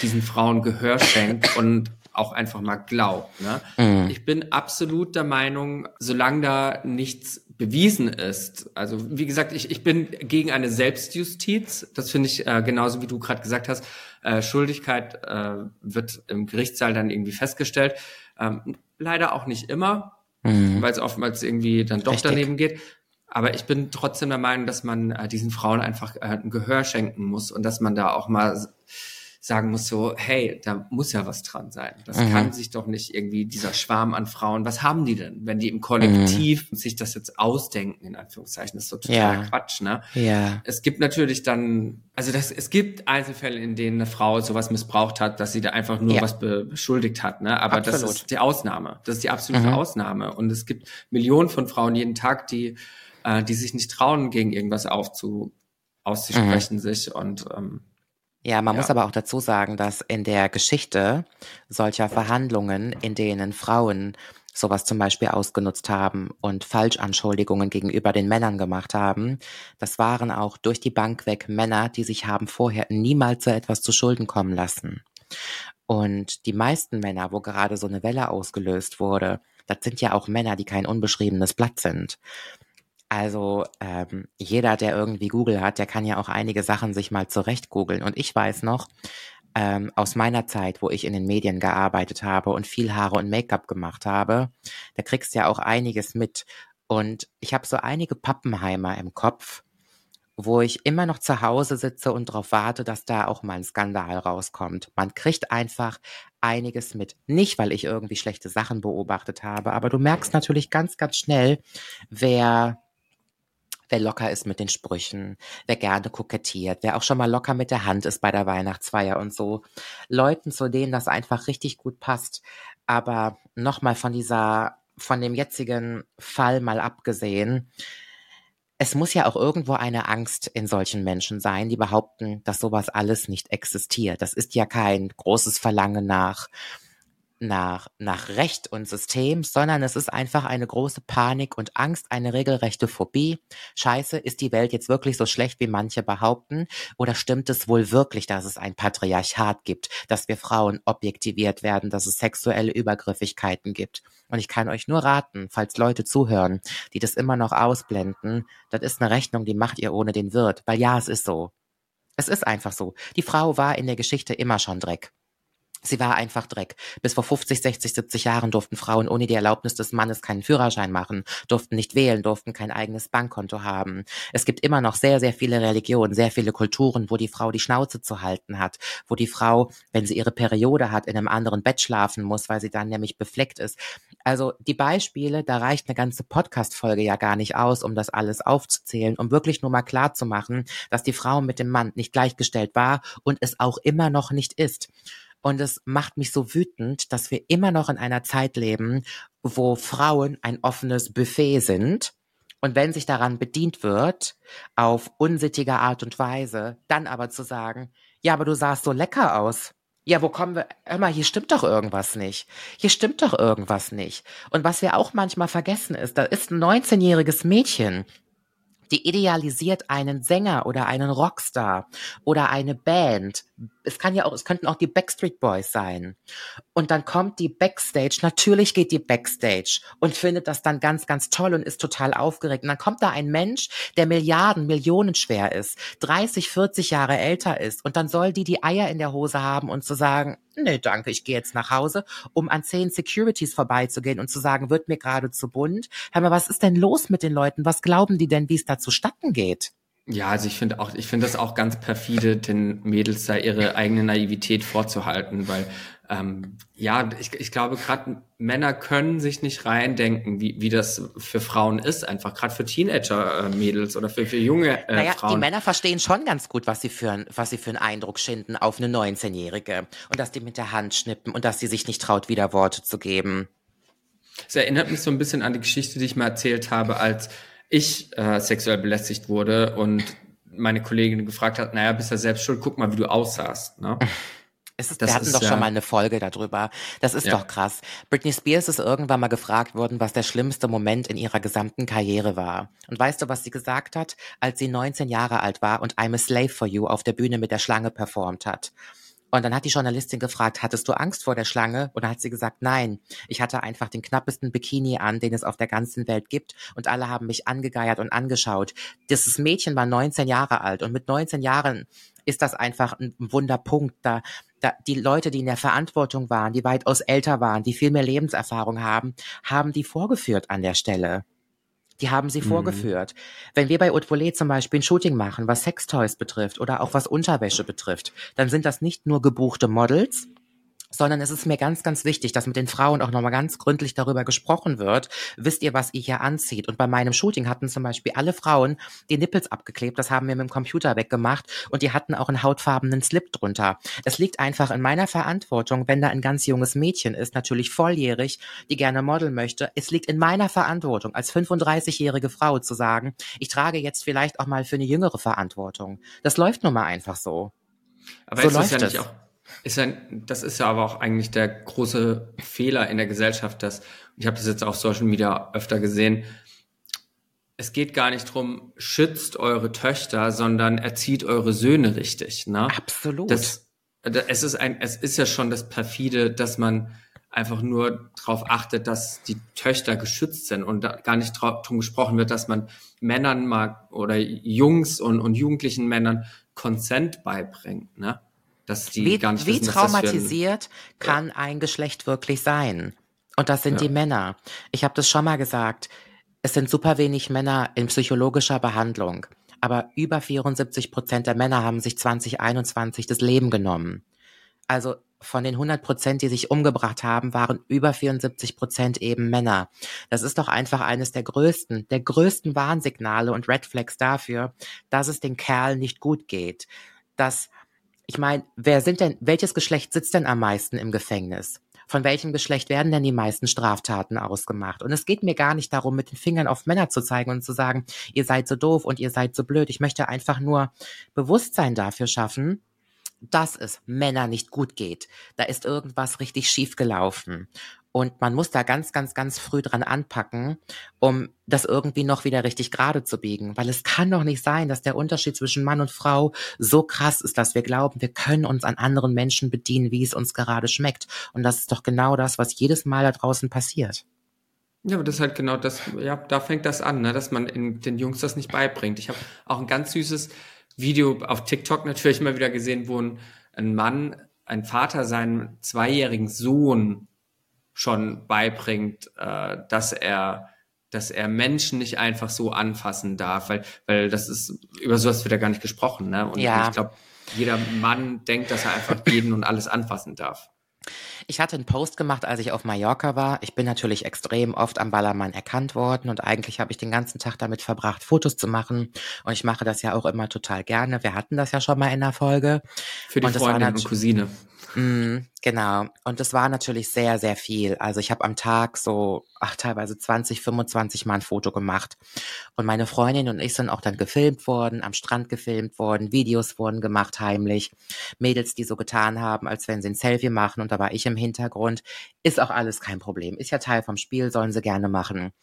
diesen Frauen Gehör schenkt und auch einfach mal glaubt. Ne? Mhm. Ich bin absolut der Meinung, solange da nichts bewiesen ist, also wie gesagt, ich, ich bin gegen eine Selbstjustiz, das finde ich äh, genauso wie du gerade gesagt hast, äh, Schuldigkeit äh, wird im Gerichtssaal dann irgendwie festgestellt. Ähm, leider auch nicht immer, mhm. weil es oftmals irgendwie dann doch Richtig. daneben geht. Aber ich bin trotzdem der Meinung, dass man äh, diesen Frauen einfach äh, ein Gehör schenken muss und dass man da auch mal sagen muss so, hey, da muss ja was dran sein. Das mhm. kann sich doch nicht irgendwie dieser Schwarm an Frauen, was haben die denn, wenn die im Kollektiv mhm. sich das jetzt ausdenken, in Anführungszeichen, das ist so totaler ja. Quatsch, ne? Ja. Es gibt natürlich dann, also das, es gibt Einzelfälle, in denen eine Frau sowas missbraucht hat, dass sie da einfach nur ja. was beschuldigt hat, ne? Aber Absolut. das ist die Ausnahme. Das ist die absolute mhm. Ausnahme. Und es gibt Millionen von Frauen jeden Tag, die, äh, die sich nicht trauen, gegen irgendwas aufzu, auszusprechen mhm. sich und ähm, ja, man ja. muss aber auch dazu sagen, dass in der Geschichte solcher Verhandlungen, in denen Frauen sowas zum Beispiel ausgenutzt haben und Falschanschuldigungen gegenüber den Männern gemacht haben, das waren auch durch die Bank weg Männer, die sich haben vorher niemals so etwas zu Schulden kommen lassen. Und die meisten Männer, wo gerade so eine Welle ausgelöst wurde, das sind ja auch Männer, die kein unbeschriebenes Blatt sind. Also ähm, jeder, der irgendwie Google hat, der kann ja auch einige Sachen sich mal zurecht googeln. Und ich weiß noch, ähm, aus meiner Zeit, wo ich in den Medien gearbeitet habe und viel Haare und Make-up gemacht habe, da kriegst du ja auch einiges mit. Und ich habe so einige Pappenheimer im Kopf, wo ich immer noch zu Hause sitze und darauf warte, dass da auch mal ein Skandal rauskommt. Man kriegt einfach einiges mit. Nicht, weil ich irgendwie schlechte Sachen beobachtet habe, aber du merkst natürlich ganz, ganz schnell, wer wer locker ist mit den Sprüchen, wer gerne kokettiert, wer auch schon mal locker mit der Hand ist bei der Weihnachtsfeier und so. Leuten, zu denen das einfach richtig gut passt. Aber nochmal von dieser, von dem jetzigen Fall mal abgesehen, es muss ja auch irgendwo eine Angst in solchen Menschen sein, die behaupten, dass sowas alles nicht existiert. Das ist ja kein großes Verlangen nach nach, nach Recht und System, sondern es ist einfach eine große Panik und Angst, eine regelrechte Phobie. Scheiße, ist die Welt jetzt wirklich so schlecht, wie manche behaupten? Oder stimmt es wohl wirklich, dass es ein Patriarchat gibt, dass wir Frauen objektiviert werden, dass es sexuelle Übergriffigkeiten gibt? Und ich kann euch nur raten, falls Leute zuhören, die das immer noch ausblenden, das ist eine Rechnung, die macht ihr ohne den Wirt, weil ja, es ist so. Es ist einfach so. Die Frau war in der Geschichte immer schon Dreck. Sie war einfach Dreck. Bis vor 50, 60, 70 Jahren durften Frauen ohne die Erlaubnis des Mannes keinen Führerschein machen, durften nicht wählen, durften kein eigenes Bankkonto haben. Es gibt immer noch sehr, sehr viele Religionen, sehr viele Kulturen, wo die Frau die Schnauze zu halten hat, wo die Frau, wenn sie ihre Periode hat, in einem anderen Bett schlafen muss, weil sie dann nämlich befleckt ist. Also die Beispiele, da reicht eine ganze Podcast-Folge ja gar nicht aus, um das alles aufzuzählen, um wirklich nur mal klar zu machen, dass die Frau mit dem Mann nicht gleichgestellt war und es auch immer noch nicht ist. Und es macht mich so wütend, dass wir immer noch in einer Zeit leben, wo Frauen ein offenes Buffet sind. Und wenn sich daran bedient wird, auf unsittige Art und Weise, dann aber zu sagen, ja, aber du sahst so lecker aus. Ja, wo kommen wir? Hör mal, hier stimmt doch irgendwas nicht. Hier stimmt doch irgendwas nicht. Und was wir auch manchmal vergessen ist, da ist ein 19-jähriges Mädchen, die idealisiert einen Sänger oder einen Rockstar oder eine Band. Es kann ja auch, es könnten auch die Backstreet Boys sein. Und dann kommt die Backstage, natürlich geht die Backstage und findet das dann ganz, ganz toll und ist total aufgeregt. Und dann kommt da ein Mensch, der Milliarden, Millionen schwer ist, 30, 40 Jahre älter ist und dann soll die die Eier in der Hose haben und zu sagen, nee, danke, ich gehe jetzt nach Hause, um an zehn Securities vorbeizugehen und zu sagen, wird mir gerade zu bunt. Hör mal, was ist denn los mit den Leuten? Was glauben die denn, wie es da zustatten geht? Ja, also ich finde auch, ich finde das auch ganz perfide, den Mädels da ihre eigene Naivität vorzuhalten, weil ähm, ja, ich, ich glaube, gerade Männer können sich nicht reindenken, wie, wie das für Frauen ist, einfach gerade für Teenager-Mädels oder für, für junge äh, naja, Frauen. die Männer verstehen schon ganz gut, was sie für, ein, was sie für einen Eindruck schinden auf eine 19-Jährige und dass die mit der Hand schnippen und dass sie sich nicht traut, wieder Worte zu geben. Es erinnert mich so ein bisschen an die Geschichte, die ich mal erzählt habe, als ich äh, sexuell belästigt wurde und meine Kollegin gefragt hat, naja, bist ja selbst schuld, guck mal, wie du aussahst. Ne? Ist, wir hatten doch schon mal eine Folge darüber. Das ist ja. doch krass. Britney Spears ist irgendwann mal gefragt worden, was der schlimmste Moment in ihrer gesamten Karriere war. Und weißt du, was sie gesagt hat, als sie 19 Jahre alt war und I'm a Slave for You auf der Bühne mit der Schlange performt hat? Und dann hat die Journalistin gefragt, hattest du Angst vor der Schlange? Und dann hat sie gesagt, nein, ich hatte einfach den knappesten Bikini an, den es auf der ganzen Welt gibt. Und alle haben mich angegeiert und angeschaut. Dieses Mädchen war 19 Jahre alt und mit 19 Jahren ist das einfach ein Wunderpunkt. Da, da, die Leute, die in der Verantwortung waren, die weitaus älter waren, die viel mehr Lebenserfahrung haben, haben die vorgeführt an der Stelle. Die haben sie mhm. vorgeführt. Wenn wir bei Haute zum Beispiel ein Shooting machen, was Sextoys betrifft oder auch was Unterwäsche betrifft, dann sind das nicht nur gebuchte Models, sondern es ist mir ganz, ganz wichtig, dass mit den Frauen auch nochmal ganz gründlich darüber gesprochen wird. Wisst ihr, was ihr hier anzieht? Und bei meinem Shooting hatten zum Beispiel alle Frauen die Nippels abgeklebt. Das haben wir mit dem Computer weggemacht. Und die hatten auch einen hautfarbenen Slip drunter. Es liegt einfach in meiner Verantwortung, wenn da ein ganz junges Mädchen ist, natürlich volljährig, die gerne modeln möchte. Es liegt in meiner Verantwortung, als 35-jährige Frau zu sagen, ich trage jetzt vielleicht auch mal für eine jüngere Verantwortung. Das läuft nun mal einfach so. Aber so ist läuft das ja nicht auch ist ein, das ist ja aber auch eigentlich der große Fehler in der Gesellschaft, dass, ich habe das jetzt auf Social Media öfter gesehen, es geht gar nicht drum, schützt eure Töchter, sondern erzieht eure Söhne richtig. Ne? Absolut. Das, es, ist ein, es ist ja schon das perfide, dass man einfach nur darauf achtet, dass die Töchter geschützt sind und da gar nicht darum gesprochen wird, dass man Männern mal oder Jungs und, und jugendlichen Männern Consent beibringt. Ne? Dass die wie, gar nicht wie wissen, traumatisiert ein, kann ja. ein Geschlecht wirklich sein? Und das sind ja. die Männer. Ich habe das schon mal gesagt. Es sind super wenig Männer in psychologischer Behandlung. Aber über 74 Prozent der Männer haben sich 2021 das Leben genommen. Also von den 100 Prozent, die sich umgebracht haben, waren über 74 Prozent eben Männer. Das ist doch einfach eines der größten, der größten Warnsignale und Red Flags dafür, dass es den Kerl nicht gut geht. Dass ich meine, wer sind denn, welches Geschlecht sitzt denn am meisten im Gefängnis? Von welchem Geschlecht werden denn die meisten Straftaten ausgemacht? Und es geht mir gar nicht darum, mit den Fingern auf Männer zu zeigen und zu sagen, ihr seid so doof und ihr seid so blöd. Ich möchte einfach nur Bewusstsein dafür schaffen, dass es Männer nicht gut geht. Da ist irgendwas richtig schief gelaufen. Und man muss da ganz, ganz, ganz früh dran anpacken, um das irgendwie noch wieder richtig gerade zu biegen. Weil es kann doch nicht sein, dass der Unterschied zwischen Mann und Frau so krass ist, dass wir glauben, wir können uns an anderen Menschen bedienen, wie es uns gerade schmeckt. Und das ist doch genau das, was jedes Mal da draußen passiert. Ja, aber das ist halt genau das, ja, da fängt das an, ne, dass man in, den Jungs das nicht beibringt. Ich habe auch ein ganz süßes Video auf TikTok natürlich mal wieder gesehen, wo ein, ein Mann, ein Vater seinen zweijährigen Sohn schon beibringt, äh, dass er dass er Menschen nicht einfach so anfassen darf, weil, weil das ist, über sowas wird ja gar nicht gesprochen, ne? Und ja. ich glaube, jeder Mann denkt, dass er einfach jeden und alles anfassen darf. Ich hatte einen Post gemacht, als ich auf Mallorca war. Ich bin natürlich extrem oft am Ballermann erkannt worden und eigentlich habe ich den ganzen Tag damit verbracht, Fotos zu machen. Und ich mache das ja auch immer total gerne. Wir hatten das ja schon mal in der Folge. Für die und Freundin und Cousine. Mm, genau. Und das war natürlich sehr, sehr viel. Also ich habe am Tag so, ach, teilweise 20, 25 Mal ein Foto gemacht. Und meine Freundin und ich sind auch dann gefilmt worden, am Strand gefilmt worden, Videos wurden gemacht heimlich. Mädels, die so getan haben, als wenn sie ein Selfie machen und da war ich im Hintergrund. Ist auch alles kein Problem. Ist ja Teil vom Spiel, sollen sie gerne machen.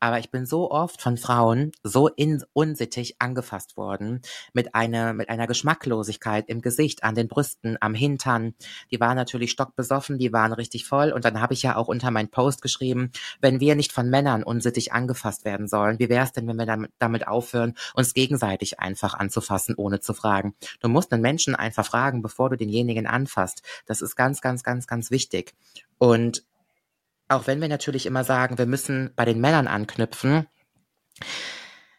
Aber ich bin so oft von Frauen so in, unsittig angefasst worden mit einer, mit einer Geschmacklosigkeit im Gesicht, an den Brüsten, am Hintern. Die waren natürlich stockbesoffen, die waren richtig voll. Und dann habe ich ja auch unter meinen Post geschrieben, wenn wir nicht von Männern unsittig angefasst werden sollen, wie wäre es denn, wenn wir damit, damit aufhören, uns gegenseitig einfach anzufassen, ohne zu fragen? Du musst einen Menschen einfach fragen, bevor du denjenigen anfasst. Das ist ganz, ganz, ganz, ganz wichtig. Und auch wenn wir natürlich immer sagen, wir müssen bei den Männern anknüpfen.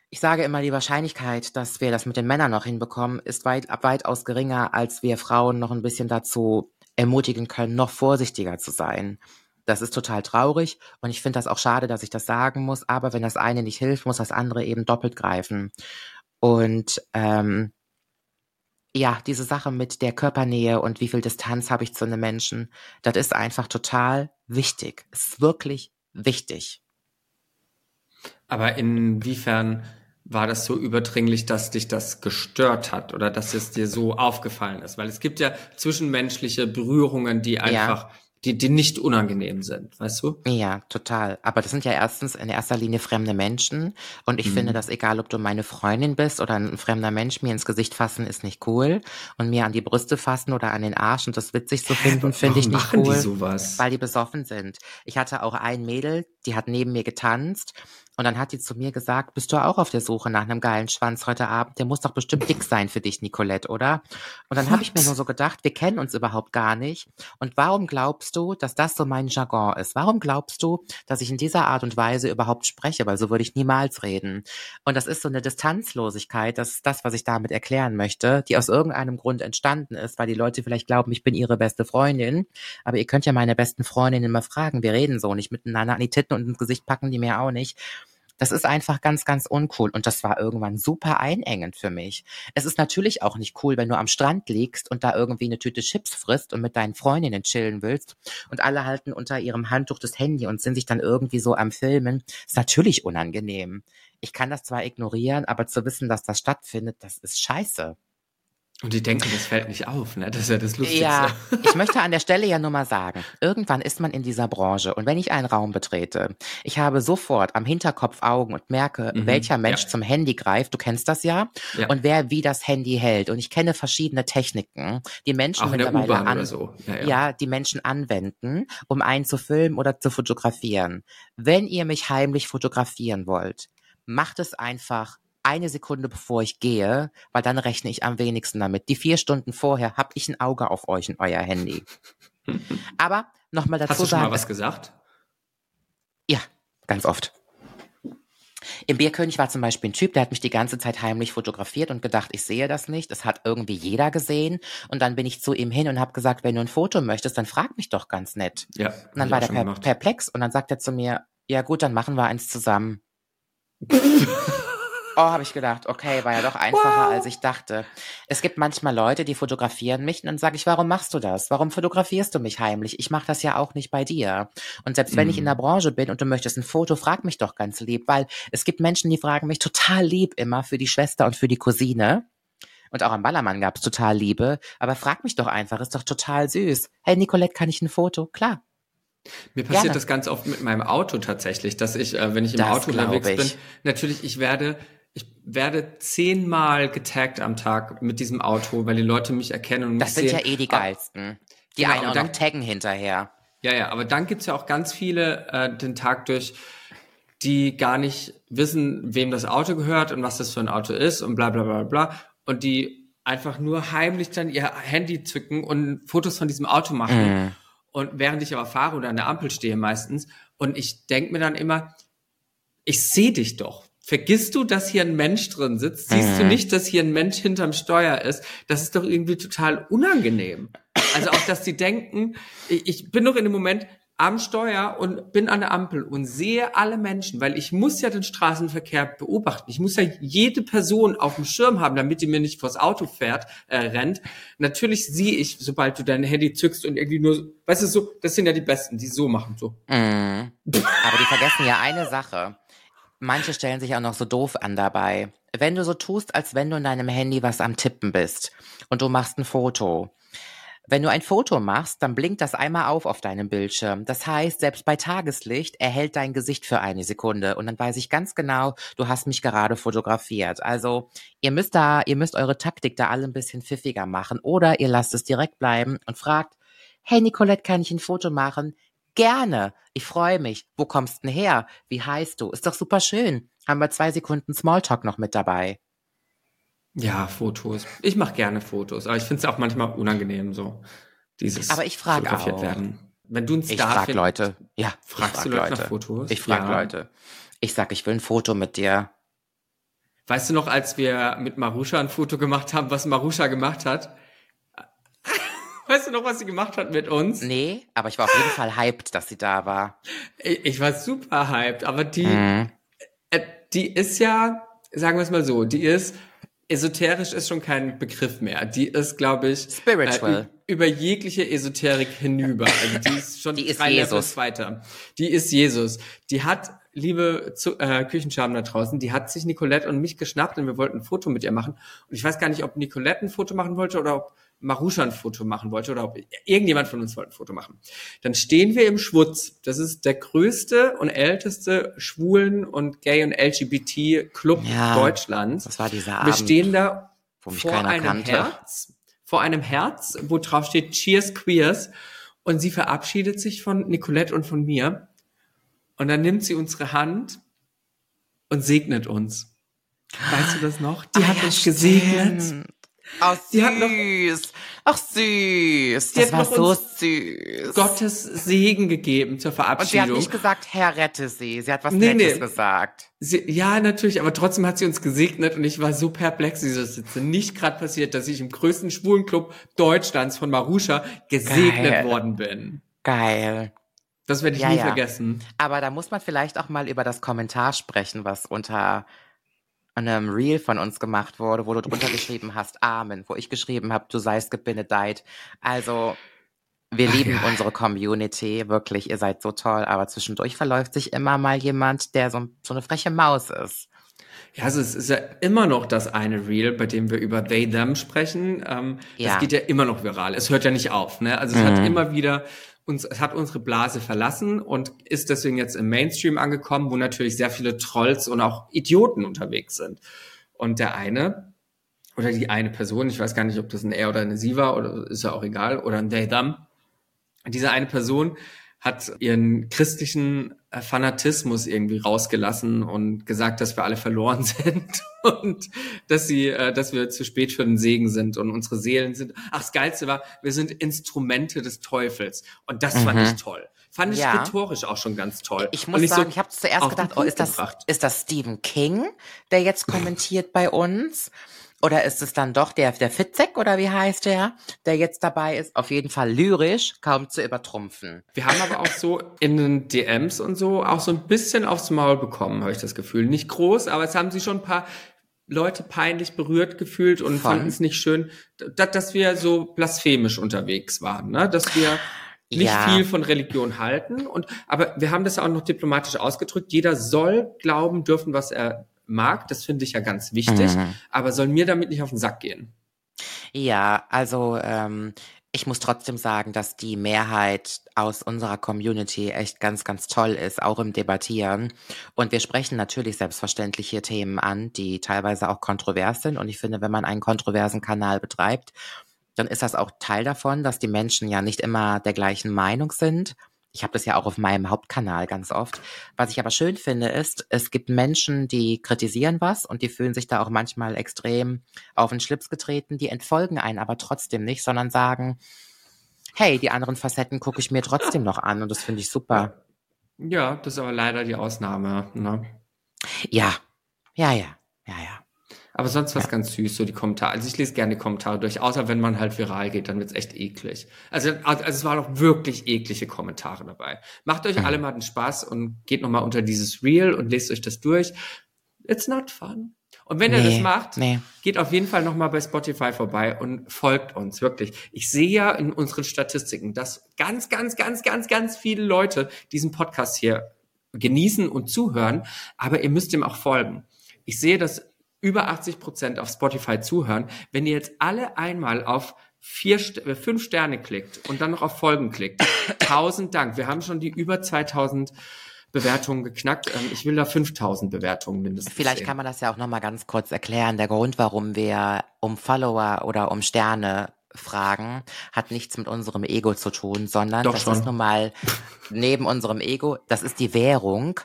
Ich sage immer, die Wahrscheinlichkeit, dass wir das mit den Männern noch hinbekommen, ist weit, weitaus geringer, als wir Frauen noch ein bisschen dazu ermutigen können, noch vorsichtiger zu sein. Das ist total traurig und ich finde das auch schade, dass ich das sagen muss, aber wenn das eine nicht hilft, muss das andere eben doppelt greifen. Und ähm, ja, diese Sache mit der Körpernähe und wie viel Distanz habe ich zu einem Menschen, das ist einfach total wichtig. Ist wirklich wichtig. Aber inwiefern war das so überdringlich, dass dich das gestört hat oder dass es dir so aufgefallen ist? Weil es gibt ja zwischenmenschliche Berührungen, die einfach ja die, die nicht unangenehm sind, weißt du? Ja, total. Aber das sind ja erstens in erster Linie fremde Menschen. Und ich mhm. finde, dass egal, ob du meine Freundin bist oder ein fremder Mensch, mir ins Gesicht fassen ist nicht cool. Und mir an die Brüste fassen oder an den Arsch und das witzig zu finden, finde ich nicht machen cool. Die sowas? Weil die besoffen sind. Ich hatte auch ein Mädel, die hat neben mir getanzt und dann hat die zu mir gesagt, bist du auch auf der Suche nach einem geilen Schwanz heute Abend? Der muss doch bestimmt dick sein für dich, Nicolette, oder? Und dann habe ich mir nur so gedacht, wir kennen uns überhaupt gar nicht. Und warum glaubst du, dass das so mein Jargon ist? Warum glaubst du, dass ich in dieser Art und Weise überhaupt spreche? Weil so würde ich niemals reden. Und das ist so eine Distanzlosigkeit, das ist das, was ich damit erklären möchte, die aus irgendeinem Grund entstanden ist, weil die Leute vielleicht glauben, ich bin ihre beste Freundin. Aber ihr könnt ja meine besten Freundinnen immer fragen, wir reden so nicht miteinander an die Titten und ins Gesicht packen die mir auch nicht. Das ist einfach ganz, ganz uncool. Und das war irgendwann super einengend für mich. Es ist natürlich auch nicht cool, wenn du am Strand liegst und da irgendwie eine Tüte Chips frisst und mit deinen Freundinnen chillen willst und alle halten unter ihrem Handtuch das Handy und sind sich dann irgendwie so am Filmen. Ist natürlich unangenehm. Ich kann das zwar ignorieren, aber zu wissen, dass das stattfindet, das ist scheiße. Und die denken, das fällt nicht auf, ne? Das ist ja das Lustigste. Ja, ich möchte an der Stelle ja nur mal sagen, irgendwann ist man in dieser Branche und wenn ich einen Raum betrete, ich habe sofort am Hinterkopf Augen und merke, mhm, welcher Mensch ja. zum Handy greift, du kennst das ja, ja, und wer wie das Handy hält. Und ich kenne verschiedene Techniken, die Menschen Auch mittlerweile an, so. ja, ja, die Menschen anwenden, um einen zu filmen oder zu fotografieren. Wenn ihr mich heimlich fotografieren wollt, macht es einfach eine Sekunde bevor ich gehe, weil dann rechne ich am wenigsten damit. Die vier Stunden vorher habe ich ein Auge auf euch und euer Handy. Aber nochmal dazu Hast du schon mal was gesagt? Ja, ganz oft. Im Bierkönig war zum Beispiel ein Typ, der hat mich die ganze Zeit heimlich fotografiert und gedacht, ich sehe das nicht. Das hat irgendwie jeder gesehen. Und dann bin ich zu ihm hin und habe gesagt, wenn du ein Foto möchtest, dann frag mich doch ganz nett. Ja. Und dann war der per perplex und dann sagt er zu mir, ja gut, dann machen wir eins zusammen. Oh, habe ich gedacht, okay, war ja doch einfacher, wow. als ich dachte. Es gibt manchmal Leute, die fotografieren mich und dann sage ich, warum machst du das? Warum fotografierst du mich heimlich? Ich mache das ja auch nicht bei dir. Und selbst wenn ich in der mhm. Branche bin und du möchtest ein Foto, frag mich doch ganz lieb, weil es gibt Menschen, die fragen mich total lieb immer für die Schwester und für die Cousine. Und auch am Ballermann gab's total Liebe. Aber frag mich doch einfach, ist doch total süß. Hey Nicolette, kann ich ein Foto? Klar. Mir passiert Gerne. das ganz oft mit meinem Auto tatsächlich, dass ich, äh, wenn ich im das Auto unterwegs bin, natürlich, ich werde ich werde zehnmal getaggt am Tag mit diesem Auto, weil die Leute mich erkennen und Das sind sehen. ja eh die ah, geilsten. Die genau, einen auch dann, noch taggen hinterher. Ja, ja, aber dann gibt's ja auch ganz viele äh, den Tag durch, die gar nicht wissen, wem das Auto gehört und was das für ein Auto ist und bla bla bla bla. Und die einfach nur heimlich dann ihr Handy zücken und Fotos von diesem Auto machen. Mm. Und während ich aber fahre oder an der Ampel stehe meistens. Und ich denk mir dann immer, ich sehe dich doch. Vergisst du, dass hier ein Mensch drin sitzt? Siehst mhm. du nicht, dass hier ein Mensch hinterm Steuer ist? Das ist doch irgendwie total unangenehm. Also auch, dass die denken, ich, bin noch in dem Moment am Steuer und bin an der Ampel und sehe alle Menschen, weil ich muss ja den Straßenverkehr beobachten. Ich muss ja jede Person auf dem Schirm haben, damit die mir nicht vors Auto fährt, äh, rennt. Natürlich sehe ich, sobald du dein Handy zückst und irgendwie nur, weißt du, so, das sind ja die Besten, die so machen, so. Mhm. Aber die vergessen ja eine Sache. Manche stellen sich auch noch so doof an dabei. Wenn du so tust, als wenn du in deinem Handy was am Tippen bist und du machst ein Foto. Wenn du ein Foto machst, dann blinkt das einmal auf auf deinem Bildschirm. Das heißt, selbst bei Tageslicht erhält dein Gesicht für eine Sekunde und dann weiß ich ganz genau, du hast mich gerade fotografiert. Also, ihr müsst da, ihr müsst eure Taktik da alle ein bisschen pfiffiger machen oder ihr lasst es direkt bleiben und fragt, hey Nicolette, kann ich ein Foto machen? Gerne. Ich freue mich. Wo kommst denn her? Wie heißt du? Ist doch super schön. Haben wir zwei Sekunden Smalltalk noch mit dabei. Ja, Fotos. Ich mache gerne Fotos, aber ich finde es auch manchmal unangenehm so. Dieses aber ich frage auch. Werden. Wenn du ein Star Ich frage Leute. Ja, fragst frag du Leute, Leute nach Fotos? Ich frage ja. Leute. Ich sag, ich will ein Foto mit dir. Weißt du noch, als wir mit Marusha ein Foto gemacht haben, was Marusha gemacht hat? Weißt du noch, was sie gemacht hat mit uns? Nee, aber ich war auf jeden Fall hyped, dass sie da war. Ich, ich war super hyped, aber die, Mhm. äh, die ist ja, sagen wir es mal so, die ist, esoterisch ist schon kein Begriff mehr. Die ist, glaube ich, Spiritual. Äh, über jegliche Esoterik hinüber. Also die ist schon Die ist drei Jesus. Levels weiter. Die ist Jesus. Die hat, liebe zu, äh, Küchenschaben da draußen, die hat sich Nicolette und mich geschnappt und wir wollten ein Foto mit ihr machen. Und ich weiß gar nicht, ob Nicolette ein Foto machen wollte oder ob Marusha ein Foto machen wollte oder ob irgendjemand von uns wollte ein Foto machen. Dann stehen wir im Schwutz. Das ist der größte und älteste Schwulen- und Gay- und LGBT-Club Ja, Deutschlands. Das war dieser Wir Abend, stehen da vor einem kannte. Herz, vor einem Herz, wo drauf steht Cheers Queers und sie verabschiedet sich von Nicolette und von mir und dann nimmt sie unsere Hand und segnet uns. Weißt du das noch? Die Ah, hat ja, uns gesegnet. stimmt. Ach, Die hat noch- süß. Ach, süß. Das hat war noch so süß. Gottes Segen gegeben zur Und sie hat Verabschiedung. nicht gesagt, Herr, rette sie. Sie hat was Nee, Nettes nee. gesagt. Sie, ja, natürlich, aber trotzdem hat sie uns gesegnet und ich war so perplex, wie das sitze. Nicht gerade passiert, dass ich im größten Schwulenclub Deutschlands von Marusha gesegnet Geil. worden bin. Geil. Das werde ich Ja, nie ja. vergessen. Aber da muss man vielleicht auch mal über das Kommentar sprechen, was unter einem Reel von uns gemacht wurde, wo du drunter geschrieben hast, Amen, wo ich geschrieben habe, du seist gebenedeit. Also, wir Ach lieben ja. unsere Community, wirklich, ihr seid so toll, aber zwischendurch verläuft sich immer mal jemand, der so, so eine freche Maus ist. Ja, also es ist ja immer noch das eine Reel, bei dem wir über they, them sprechen. Ähm, Ja. Das geht ja immer noch viral. Es hört ja nicht auf. Ne? Also es hat immer wieder uns, es hat unsere Blase verlassen und ist deswegen jetzt im Mainstream angekommen, wo natürlich sehr viele Trolls und auch Idioten unterwegs sind. Und der eine oder die eine Person, ich weiß gar nicht, ob das ein er oder eine sie war oder ist ja auch egal, oder ein they, them. Diese eine Person hat ihren christlichen Fanatismus irgendwie rausgelassen und gesagt, dass wir alle verloren sind und dass sie, äh, dass wir zu spät für den Segen sind und unsere Seelen sind. Ach, das Geilste war, wir sind Instrumente des Teufels und das fand Mhm. ich toll. Fand ich Ja. rhetorisch auch schon ganz toll. Ich muss so sagen, ich habe zuerst gedacht, oh, ist das, gebracht. ist das Stephen King, der jetzt kommentiert bei uns? Oder ist es dann doch der, der Fitzek oder wie heißt der, der jetzt dabei ist? Auf jeden Fall lyrisch, kaum zu übertrumpfen. Wir haben aber auch so in den DMs und so auch so ein bisschen aufs Maul bekommen, habe ich das Gefühl. Nicht groß, aber es haben sich schon ein paar Leute peinlich berührt gefühlt und fanden es nicht schön, da- dass wir so blasphemisch unterwegs waren, ne? dass wir nicht Ja. viel von Religion halten. Und aber wir haben das auch noch diplomatisch ausgedrückt. Jeder soll glauben dürfen, was er mag. Das finde ich ja ganz wichtig. Mhm. Aber soll mir damit nicht auf den Sack gehen. Ja, also ähm, ich muss trotzdem sagen, dass die Mehrheit aus unserer Community echt ganz, ganz toll ist, auch im Debattieren. Und wir sprechen natürlich selbstverständlich hier Themen an, die teilweise auch kontrovers sind. Und ich finde, wenn man einen kontroversen Kanal betreibt, dann ist das auch Teil davon, dass die Menschen ja nicht immer der gleichen Meinung sind. Ich habe das ja auch auf meinem Hauptkanal ganz oft. Was ich aber schön finde, ist, es gibt Menschen, die kritisieren was und die fühlen sich da auch manchmal extrem auf den Schlips getreten. Die entfolgen einen aber trotzdem nicht, sondern sagen, hey, die anderen Facetten gucke ich mir trotzdem noch an und das finde ich super. Ja, das ist aber leider die Ausnahme. Ne? Ja, ja, ja, ja, ja. Aber sonst was ganz süß, so die Kommentare. Also ich lese gerne die Kommentare durch, außer wenn man halt viral geht, dann wird's echt eklig. Also, also es waren auch wirklich eklige Kommentare dabei. Macht euch alle mal den Spaß und geht nochmal unter dieses Reel und lest euch das durch. It's not fun. Und wenn ihr das Nee, macht, nee. geht auf jeden Fall nochmal bei Spotify vorbei und folgt uns, wirklich. Ich sehe ja in unseren Statistiken, dass ganz, ganz, ganz, ganz, ganz viele Leute diesen Podcast hier genießen und zuhören, aber ihr müsst ihm auch folgen. Ich sehe, dass über 80 Prozent auf Spotify zuhören. Wenn ihr jetzt alle einmal auf vier, äh, fünf Sterne klickt und dann noch auf Folgen klickt, tausend Dank. Wir haben schon die über 2000 Bewertungen geknackt. Ähm, Ich will da 5000 Bewertungen mindestens Vielleicht sehen. kann man das ja auch nochmal ganz kurz erklären. Der Grund, warum wir um Follower oder um Sterne fragen, hat nichts mit unserem Ego zu tun, sondern Doch das schon. ist nun mal neben unserem Ego, das ist die Währung,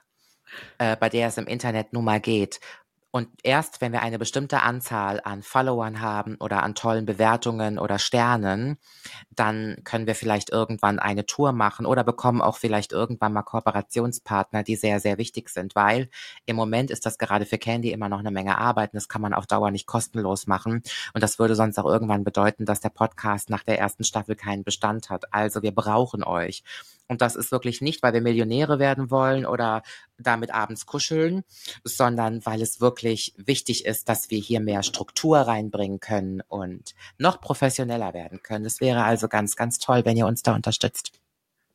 äh, bei der es im Internet nun mal geht. Und erst wenn wir eine bestimmte Anzahl an Followern haben oder an tollen Bewertungen oder Sternen, dann können wir vielleicht irgendwann eine Tour machen oder bekommen auch vielleicht irgendwann mal Kooperationspartner, die sehr, sehr wichtig sind, weil im Moment ist das gerade für Candy immer noch eine Menge Arbeit und das kann man auf Dauer nicht kostenlos machen. Und das würde sonst auch irgendwann bedeuten, dass der Podcast nach der ersten Staffel keinen Bestand hat. Also wir brauchen euch. Und das ist wirklich nicht, weil wir Millionäre werden wollen oder damit abends kuscheln, sondern weil es wirklich wichtig ist, dass wir hier mehr Struktur reinbringen können und noch professioneller werden können. Es wäre also ganz, ganz toll, wenn ihr uns da unterstützt.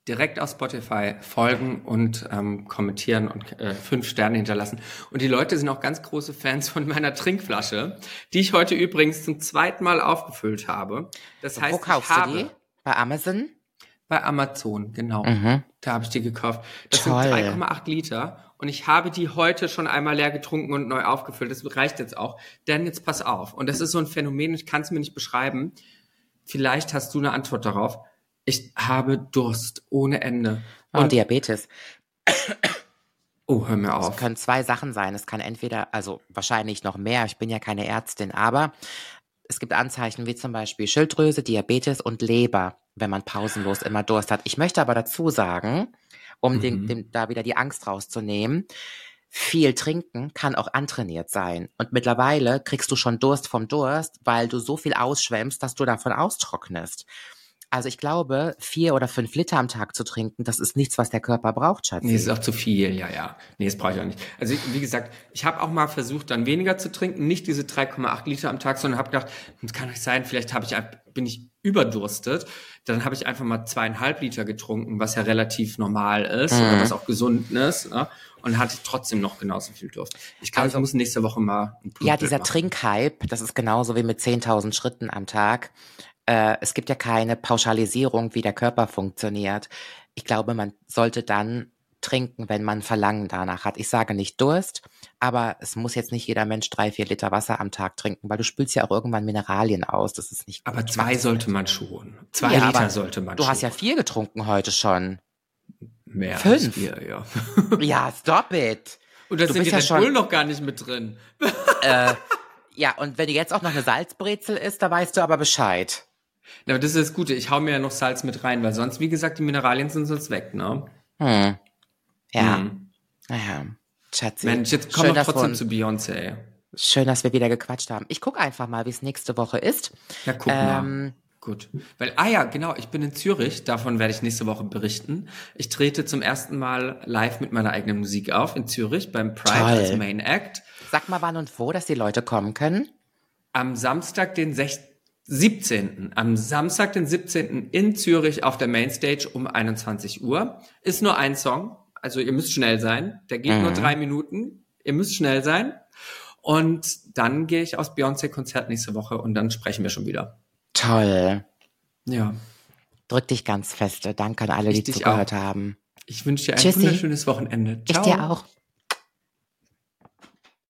Direkt auf Spotify folgen und ähm, kommentieren und äh, fünf Sterne hinterlassen. Und die Leute sind auch ganz große Fans von meiner Trinkflasche, die ich heute übrigens zum zweiten Mal aufgefüllt habe. Das heißt, Wo kaufst ich du habe die? Bei Amazon? Bei Amazon, genau. Mhm. Da habe ich die gekauft. Das Toll. sind 3,8 Liter und ich habe die heute schon einmal leer getrunken und neu aufgefüllt. Das reicht jetzt auch. Denn jetzt pass auf. Und das ist so ein Phänomen, ich kann es mir nicht beschreiben. Vielleicht hast du eine Antwort darauf. Ich habe Durst ohne Ende. Oh, Und, Diabetes. oh, hör mir Es auf. können zwei Sachen sein. Es kann entweder, also wahrscheinlich noch mehr, ich bin ja keine Ärztin, aber es gibt Anzeichen wie zum Beispiel Schilddrüse, Diabetes und Leber, wenn man pausenlos immer Durst hat. Ich möchte aber dazu sagen, um den, Mhm. dem, da wieder die Angst rauszunehmen, viel trinken kann auch antrainiert sein. Und mittlerweile kriegst du schon Durst vom Durst, weil du so viel ausschwemmst, dass du davon austrocknest. Also ich glaube, vier oder fünf Liter am Tag zu trinken, das ist nichts, was der Körper braucht, Schatz. Nee, ist auch zu viel, ja, ja. Nee, das brauche ich auch nicht. Also wie gesagt, ich habe auch mal versucht, dann weniger zu trinken, nicht diese 3,8 Liter am Tag, sondern habe gedacht, das kann nicht sein, vielleicht habe ich bin ich überdurstet. Dann habe ich einfach mal zweieinhalb Liter getrunken, was ja relativ normal ist Mhm. oder was auch gesund ist. Ne? Und hatte trotzdem noch genauso viel Durst. Ich glaube, Also- ich muss nächste Woche mal ein Ja, dieser machen. Trinkhype, das ist genauso wie mit 10.000 Schritten am Tag. Äh, es gibt ja keine Pauschalisierung, wie der Körper funktioniert. Ich glaube, man sollte dann trinken, wenn man Verlangen danach hat. Ich sage nicht Durst, aber es muss jetzt nicht jeder Mensch drei, vier Liter Wasser am Tag trinken, weil du spülst ja auch irgendwann Mineralien aus. Das ist nicht Aber gut. zwei sollte man schon. Zwei Ja, Liter aber sollte man Du schon. hast ja vier getrunken heute schon. mehr fünf. als vier, ja. Ja, stop it. Und da Du sind ja schon- Bull noch gar nicht mit drin. Äh, ja, und wenn jetzt auch noch eine Salzbrezel ist, da weißt du aber Bescheid. Ja, aber das ist das Gute. Ich hau mir ja noch Salz mit rein, weil sonst, wie gesagt, die Mineralien sind sonst weg, ne? Hm. Ja, Hm. naja. Schatzi. Mensch, jetzt kommen schön, wir dass wir trotzdem zu Beyoncé. Schön, dass wir wieder gequatscht haben. Ich gucke einfach mal, wie es nächste Woche ist. Ja, guck mal. Ähm, Gut. Weil, ah ja, genau, ich bin in Zürich, davon werde ich nächste Woche berichten. Ich trete zum ersten Mal live mit meiner eigenen Musik auf in Zürich beim Pride Toll. als Main Act. sag mal wann und wo, dass die Leute kommen können. Am Samstag, den 16, 17. Am Samstag, den 17. in Zürich auf der Mainstage um 21 Uhr. Ist nur ein Song, also ihr müsst schnell sein. Der geht nur Mhm. drei Minuten. Ihr müsst schnell sein. Und dann gehe ich aus Beyoncé-Konzert nächste Woche und dann sprechen wir schon wieder. Toll. Ja. Drück dich ganz feste. Danke an alle, Ich die dich zugehört auch. haben. Ich wünsche dir ein Tschüssi. wunderschönes Wochenende. Ich Ciao. dir auch.